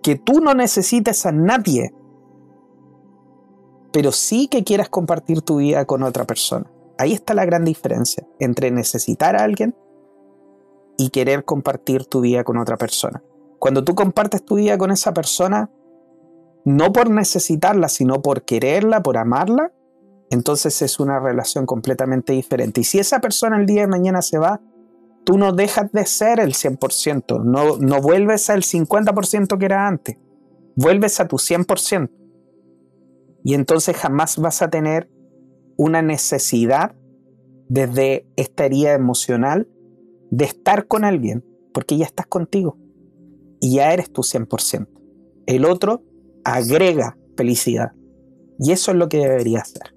que tú no necesites a nadie, pero sí que quieras compartir tu vida con otra persona. Ahí está la gran diferencia entre necesitar a alguien y querer compartir tu vida con otra persona. Cuando tú compartes tu vida con esa persona, no por necesitarla, sino por quererla, por amarla, entonces es una relación completamente diferente. Y si esa persona el día de mañana se va, tú no dejas de ser el 100%, no, no vuelves al 50% que era antes, vuelves a tu 100%. Y entonces jamás vas a tener una necesidad desde esta herida emocional de estar con alguien, porque ya estás contigo y ya eres tu 100%. El otro agrega felicidad y eso es lo que debería hacer.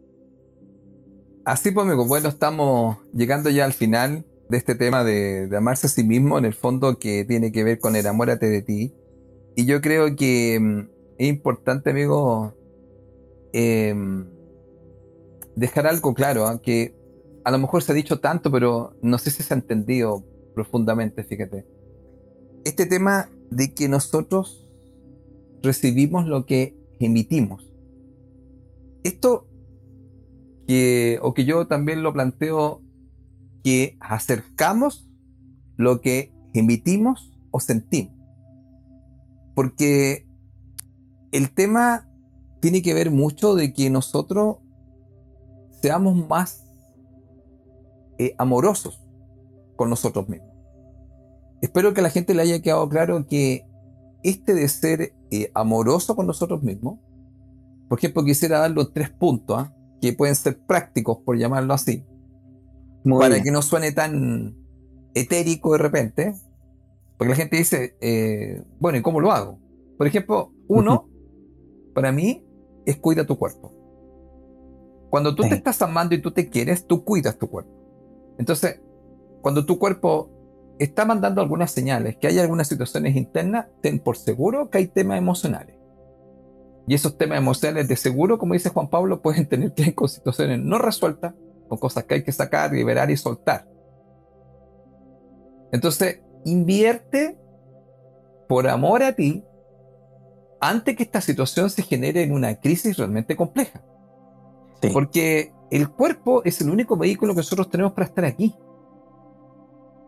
Así pues, amigo, bueno, estamos llegando ya al final de este tema de, amarse a sí mismo, en el fondo que tiene que ver con el amórate de ti. Y yo creo que mm, es importante, amigo, em, dejar algo claro, ¿ah? a lo mejor se ha dicho tanto, pero no sé si se ha entendido profundamente, fíjate. Este tema de que nosotros recibimos lo que emitimos. Esto que, o que yo también lo planteo, que acercamos lo que emitimos o sentimos. Porque el tema tiene que ver mucho de que nosotros seamos más eh, amorosos con nosotros mismos. Espero que a la gente le haya quedado claro que este de ser eh, amoroso con nosotros mismos por ejemplo, quisiera dar los tres puntos, ¿ah? que pueden ser prácticos, por llamarlo así, para que no suene tan etérico de repente, porque la gente dice, eh, bueno, ¿y cómo lo hago? Por ejemplo, uno, para mí, es cuida tu cuerpo. Cuando tú te estás amando y tú te quieres, tú cuidas tu cuerpo. Entonces, cuando tu cuerpo está mandando algunas señales, que hay algunas situaciones internas, ten por seguro que hay temas emocionales. Y esos temas emocionales de seguro, como dice Juan Pablo, pueden tener que ver con situaciones no resueltas, con cosas que hay que sacar, liberar y soltar. Entonces, invierte por amor a ti antes que esta situación se genere en una crisis realmente compleja. Porque el cuerpo es el único vehículo que nosotros tenemos para estar aquí.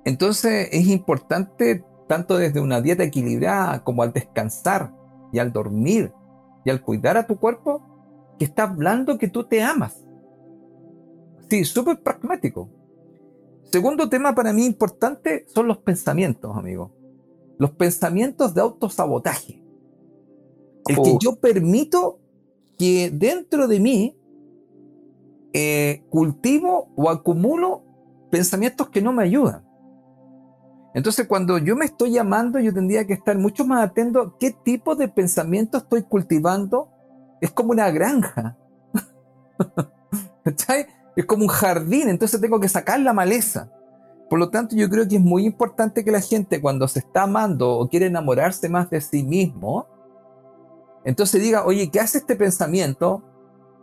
Entonces es importante, tanto desde una dieta equilibrada como al descansar y al dormir y al cuidar a tu cuerpo, que está hablando que tú te amas. Sí, súper pragmático. Segundo tema para mí importante son los pensamientos, amigo. Los pensamientos de autosabotaje. El que yo permito que dentro de mí eh, cultivo o acumulo pensamientos que no me ayudan. Entonces, cuando yo me estoy llamando, yo tendría que estar mucho más atento a qué tipo de pensamiento estoy cultivando. Es como una granja. es como un jardín, entonces tengo que sacar la maleza. Por lo tanto, yo creo que es muy importante que la gente cuando se está amando o quiere enamorarse más de sí mismo, entonces diga, oye, ¿qué hace este pensamiento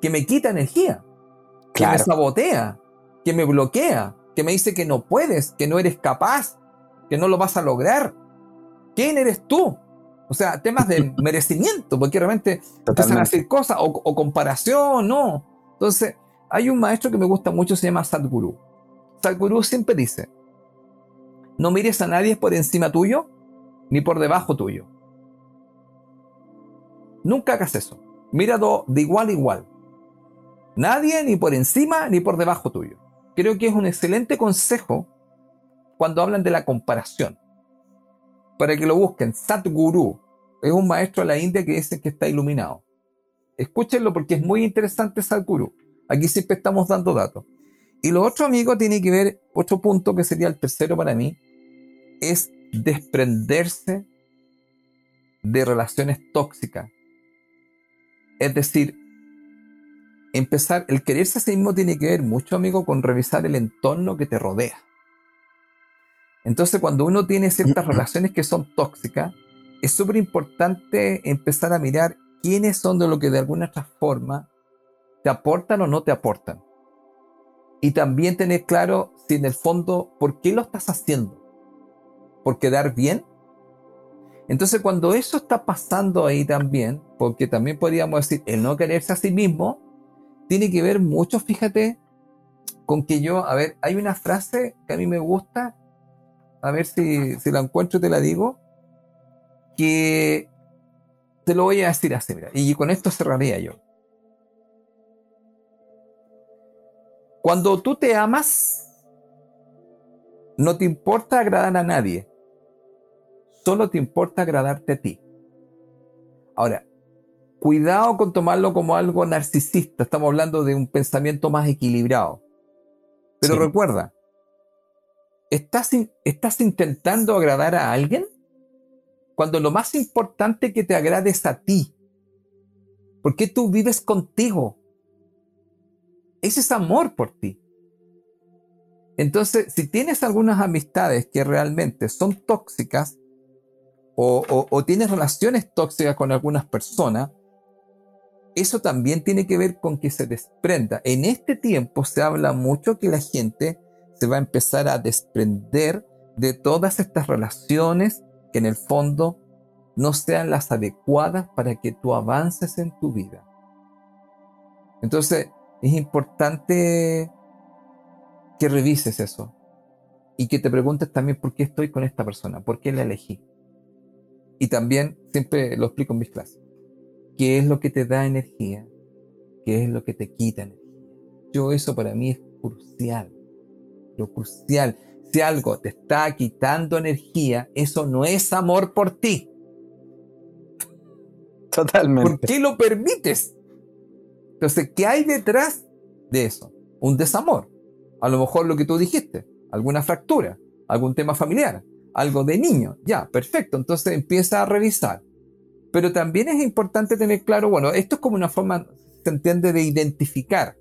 que me quita energía? Que me sabotea, que me bloquea, que me dice que no puedes, que no eres capaz, que no lo vas a lograr. ¿Quién eres tú? O sea, temas de merecimiento, porque realmente empiezan a decir cosas, o, comparación, no. Entonces, hay un maestro que me gusta mucho, se llama Sadhguru. Sadhguru siempre dice, no mires a nadie por encima tuyo, ni por debajo tuyo. Nunca hagas eso. Mira de igual a igual. Nadie ni por encima ni por debajo tuyo. Creo que es un excelente consejo cuando hablan de la comparación. Para que lo busquen, Satguru es un maestro de la India que dice que está iluminado. Escúchenlo porque es muy interesante Satguru. Aquí siempre estamos dando datos. Y lo otro, amigo, tiene que ver, otro punto que sería el tercero para mí, es desprenderse de relaciones tóxicas. Es decir, empezar, el quererse a sí mismo tiene que ver mucho, amigo, con revisar el entorno que te rodea. Entonces, cuando uno tiene ciertas relaciones que son tóxicas, es súper importante empezar a mirar quiénes son de lo que de alguna otra forma te aportan o no te aportan. Y también tener claro si en el fondo, ¿por qué lo estás haciendo? ¿Por quedar bien? Entonces, cuando eso está pasando ahí también, porque también podríamos decir, el no quererse a sí mismo, tiene que ver mucho, fíjate, con que yo, a ver, hay una frase que a mí me gusta, a ver si, la encuentro te la digo, que te lo voy a decir así, y con esto cerraría yo. Cuando tú te amas, no te importa agradar a nadie, solo te importa agradarte a ti. Ahora, cuidado con tomarlo como algo narcisista, estamos hablando de un pensamiento más equilibrado. Pero recuerda, ¿Estás, ¿Estás intentando agradar a alguien? Cuando lo más importante que te agrade es a ti. Porque tú vives contigo. Ese es amor por ti. Entonces, si tienes algunas amistades que realmente son tóxicas o, o tienes relaciones tóxicas con algunas personas, eso también tiene que ver con que se desprenda. En este tiempo se habla mucho que la gente se va a empezar a desprender de todas estas relaciones que en el fondo no sean las adecuadas para que tú avances en tu vida. Entonces, es importante que revises eso y que te preguntes también por qué estoy con esta persona, por qué la elegí. Y también, siempre lo explico en mis clases, qué es lo que te da energía, qué es lo que te quita energía. Yo eso para mí es crucial lo crucial. Si algo te está quitando energía, eso no es amor por ti. Totalmente. ¿Por qué lo permites? Entonces, ¿qué hay detrás de eso? Un desamor. A lo mejor lo que tú dijiste, alguna fractura, algún tema familiar, algo de niño. Ya, perfecto. Entonces empieza a revisar. Pero también es importante tener claro, bueno, esto es como una forma, se entiende, de identificar.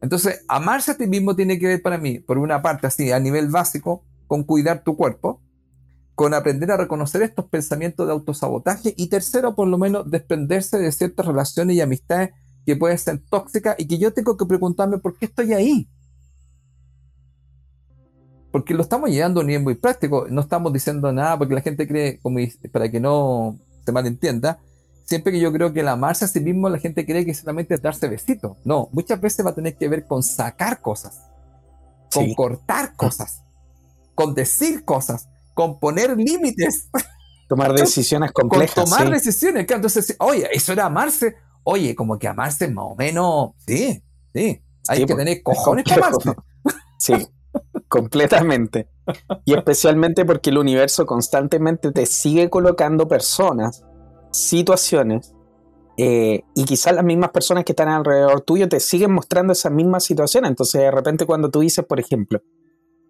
Entonces, amarse a ti mismo tiene que ver para mí, por una parte, así, a nivel básico, con cuidar tu cuerpo, con aprender a reconocer estos pensamientos de autosabotaje y tercero, por lo menos, desprenderse de ciertas relaciones y amistades que pueden ser tóxicas y que yo tengo que preguntarme por qué estoy ahí porque lo estamos llevando a un nivel muy práctico, no estamos diciendo nada porque la gente cree, como para que no se malentienda, siempre que yo creo que el amarse a sí mismo, la gente cree que solamente es darse besitos. No, muchas veces va a tener que ver con sacar cosas, con cortar cosas, con decir cosas, con poner límites. Tomar decisiones complejas. Con tomar decisiones. Entonces, oye, eso era amarse. Oye, como que amarse más o menos. Sí, sí. Hay que tener cojones para amarse. Sí. completamente. Y especialmente porque el universo constantemente te sigue colocando personas, situaciones, eh, y quizás las mismas personas que están alrededor tuyo te siguen mostrando esas mismas situaciones. Entonces, de repente, cuando tú dices, por ejemplo,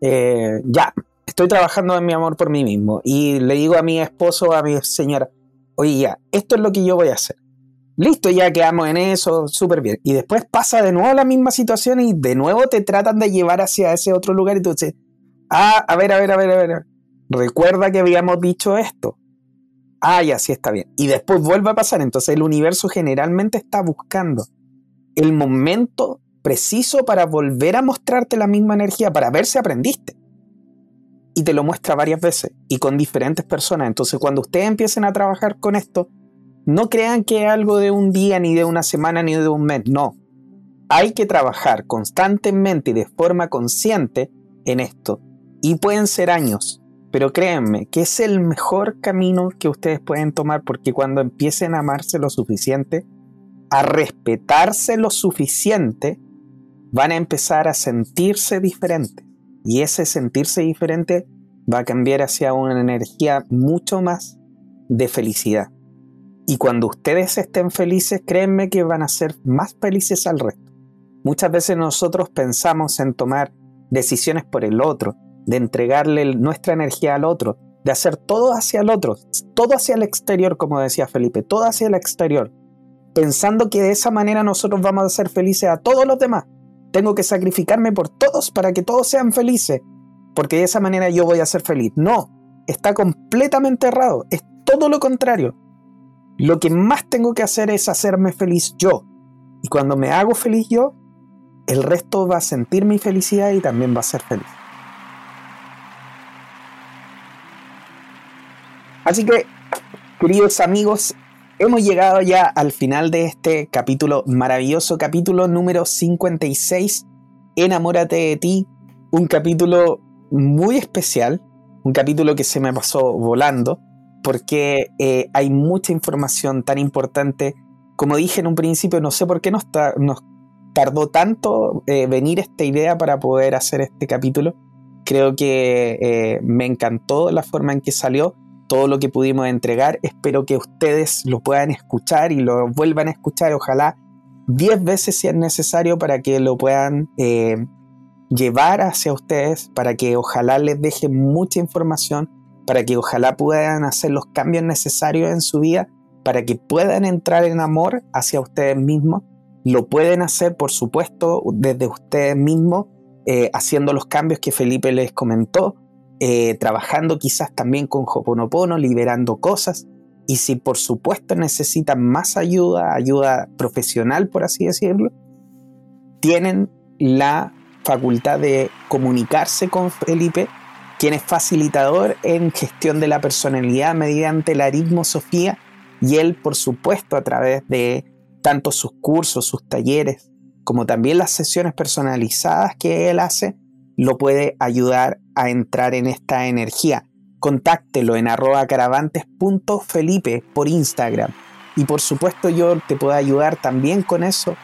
eh, ya, estoy trabajando en mi amor por mí mismo, y le digo a mi esposo, a mi señora, oye, ya, esto es lo que yo voy a hacer. Listo, ya quedamos en eso, súper bien. Y después pasa de nuevo la misma situación y de nuevo te tratan de llevar hacia ese otro lugar y tú dices, ah, a ver, a ver, a ver, a ver. Recuerda que habíamos dicho esto. Ah, ya, sí está bien. Y después vuelve a pasar. Entonces el universo generalmente está buscando el momento preciso para volver a mostrarte la misma energía, para ver si aprendiste. Y te lo muestra varias veces y con diferentes personas. Entonces cuando ustedes empiecen a trabajar con esto, no crean que es algo de un día, ni de una semana, ni de un mes. No. Hay que trabajar constantemente y de forma consciente en esto. Y pueden ser años. Pero créanme que es el mejor camino que ustedes pueden tomar porque cuando empiecen a amarse lo suficiente, a respetarse lo suficiente, van a empezar a sentirse diferentes. Y ese sentirse diferente va a cambiar hacia una energía mucho más de felicidad. Y cuando ustedes estén felices, créanme que van a ser más felices al resto. Muchas veces nosotros pensamos en tomar decisiones por el otro, de entregarle nuestra energía al otro, de hacer todo hacia el otro, todo hacia el exterior, como decía Felipe, todo hacia el exterior, pensando que de esa manera nosotros vamos a ser felices a todos los demás. Tengo que sacrificarme por todos para que todos sean felices, porque de esa manera yo voy a ser feliz. No, está completamente errado, es todo lo contrario. Lo que más tengo que hacer es hacerme feliz yo. Y cuando me hago feliz yo, el resto va a sentir mi felicidad y también va a ser feliz. Así que, queridos amigos, hemos llegado ya al final de este capítulo, maravilloso capítulo número 56, Enamórate de ti, un capítulo muy especial, un capítulo que se me pasó volando, porque eh, hay mucha información tan importante. Como dije en un principio, no sé por qué nos, tardó tanto eh, venir esta idea para poder hacer este capítulo. Creo que eh, me encantó la forma en que salió, todo lo que pudimos entregar. Espero que ustedes lo puedan escuchar y lo vuelvan a escuchar, ojalá 10 veces si es necesario para que lo puedan llevar hacia ustedes, para que ojalá les deje mucha información para que ojalá puedan hacer los cambios necesarios en su vida, para que puedan entrar en amor hacia ustedes mismos. Lo pueden hacer, por supuesto, desde ustedes mismos, eh, haciendo los cambios que Felipe les comentó, eh, trabajando quizás también con Hoponopono, liberando cosas. Y si por supuesto necesitan más ayuda, ayuda profesional, por así decirlo, tienen la facultad de comunicarse con Felipe quien es facilitador en gestión de la personalidad mediante la aritmosofía y él, por supuesto, a través de tanto sus cursos, sus talleres, como también las sesiones personalizadas que él hace, lo puede ayudar a entrar en esta energía. Contáctelo en arroba caravantes.felipe por Instagram. Y por supuesto yo te puedo ayudar también con eso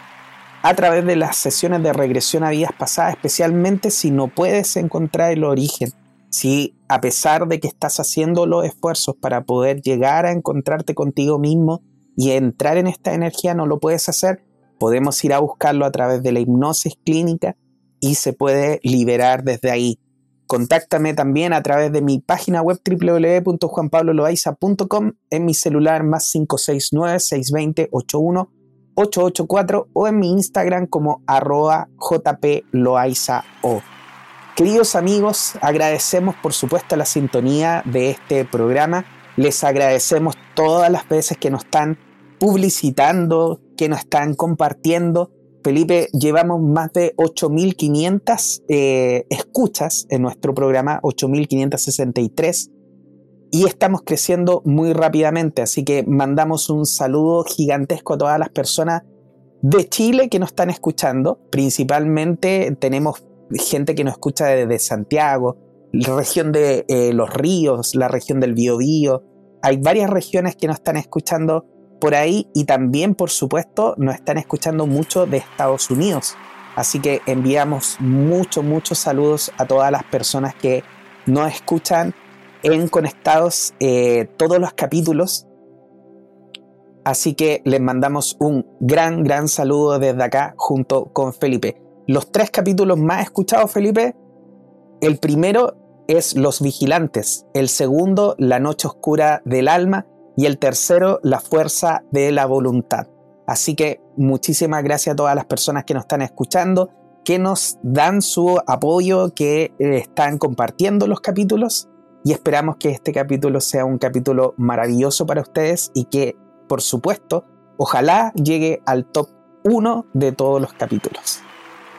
a través de las sesiones de regresión a vidas pasadas, especialmente si no puedes encontrar el origen si a pesar de que estás haciendo los esfuerzos para poder llegar a encontrarte contigo mismo y entrar en esta energía no lo puedes hacer, podemos ir a buscarlo a través de la hipnosis clínica y se puede liberar desde ahí. Contáctame también a través de mi página web www.juanpabloloaiza.com en mi celular más 569-620-81-884 o en mi Instagram como arroba jploaizao. Queridos amigos, agradecemos por supuesto la sintonía de este programa. Les agradecemos todas las veces que nos están publicitando, que nos están compartiendo Felipe, llevamos más de 8.500 eh, escuchas en nuestro programa, 8.563, y estamos creciendo muy rápidamente, así que mandamos un saludo gigantesco a todas las personas de Chile que nos están escuchando. Principalmente tenemos gente que nos escucha desde Santiago, la región de eh, Los Ríos, la región del Biobío. Hay varias regiones que nos están escuchando por ahí y también, por supuesto, nos están escuchando mucho de Estados Unidos. Así que enviamos muchos, muchos saludos a todas las personas que nos escuchan en Conectados eh, todos los capítulos. Así que les mandamos un gran, gran saludo desde acá junto con Felipe. Los tres capítulos más escuchados, Felipe, el primero es Los Vigilantes, el segundo La Noche Oscura del Alma y el tercero, la fuerza de la voluntad. Así que muchísimas gracias a todas las personas que nos están escuchando, que nos dan su apoyo, que eh, están compartiendo los capítulos y esperamos que este capítulo sea un capítulo maravilloso para ustedes y que, por supuesto, ojalá llegue al top 1 de todos los capítulos.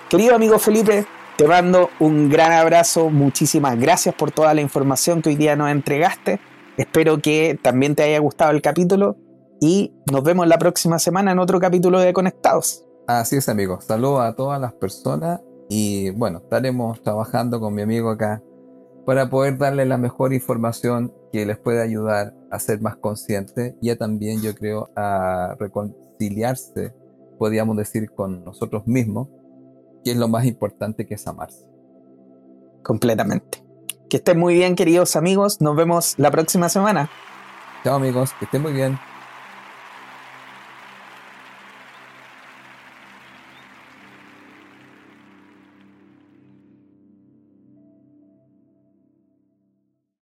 Querido amigo Felipe, te mando un gran abrazo, muchísimas gracias por toda la información que hoy día nos entregaste Espero que también te haya gustado el capítulo y nos vemos la próxima semana en otro capítulo de Conectados. Así es, amigos. Saludos a todas las personas y bueno, estaremos trabajando con mi amigo acá para poder darle la mejor información que les pueda ayudar a ser más conscientes y también, yo creo, a reconciliarse, podríamos decir, con nosotros mismos, que es lo más importante que es amarse. Completamente. Que estén muy bien, queridos amigos. Nos vemos la próxima semana. Chao, amigos. Que estén muy bien.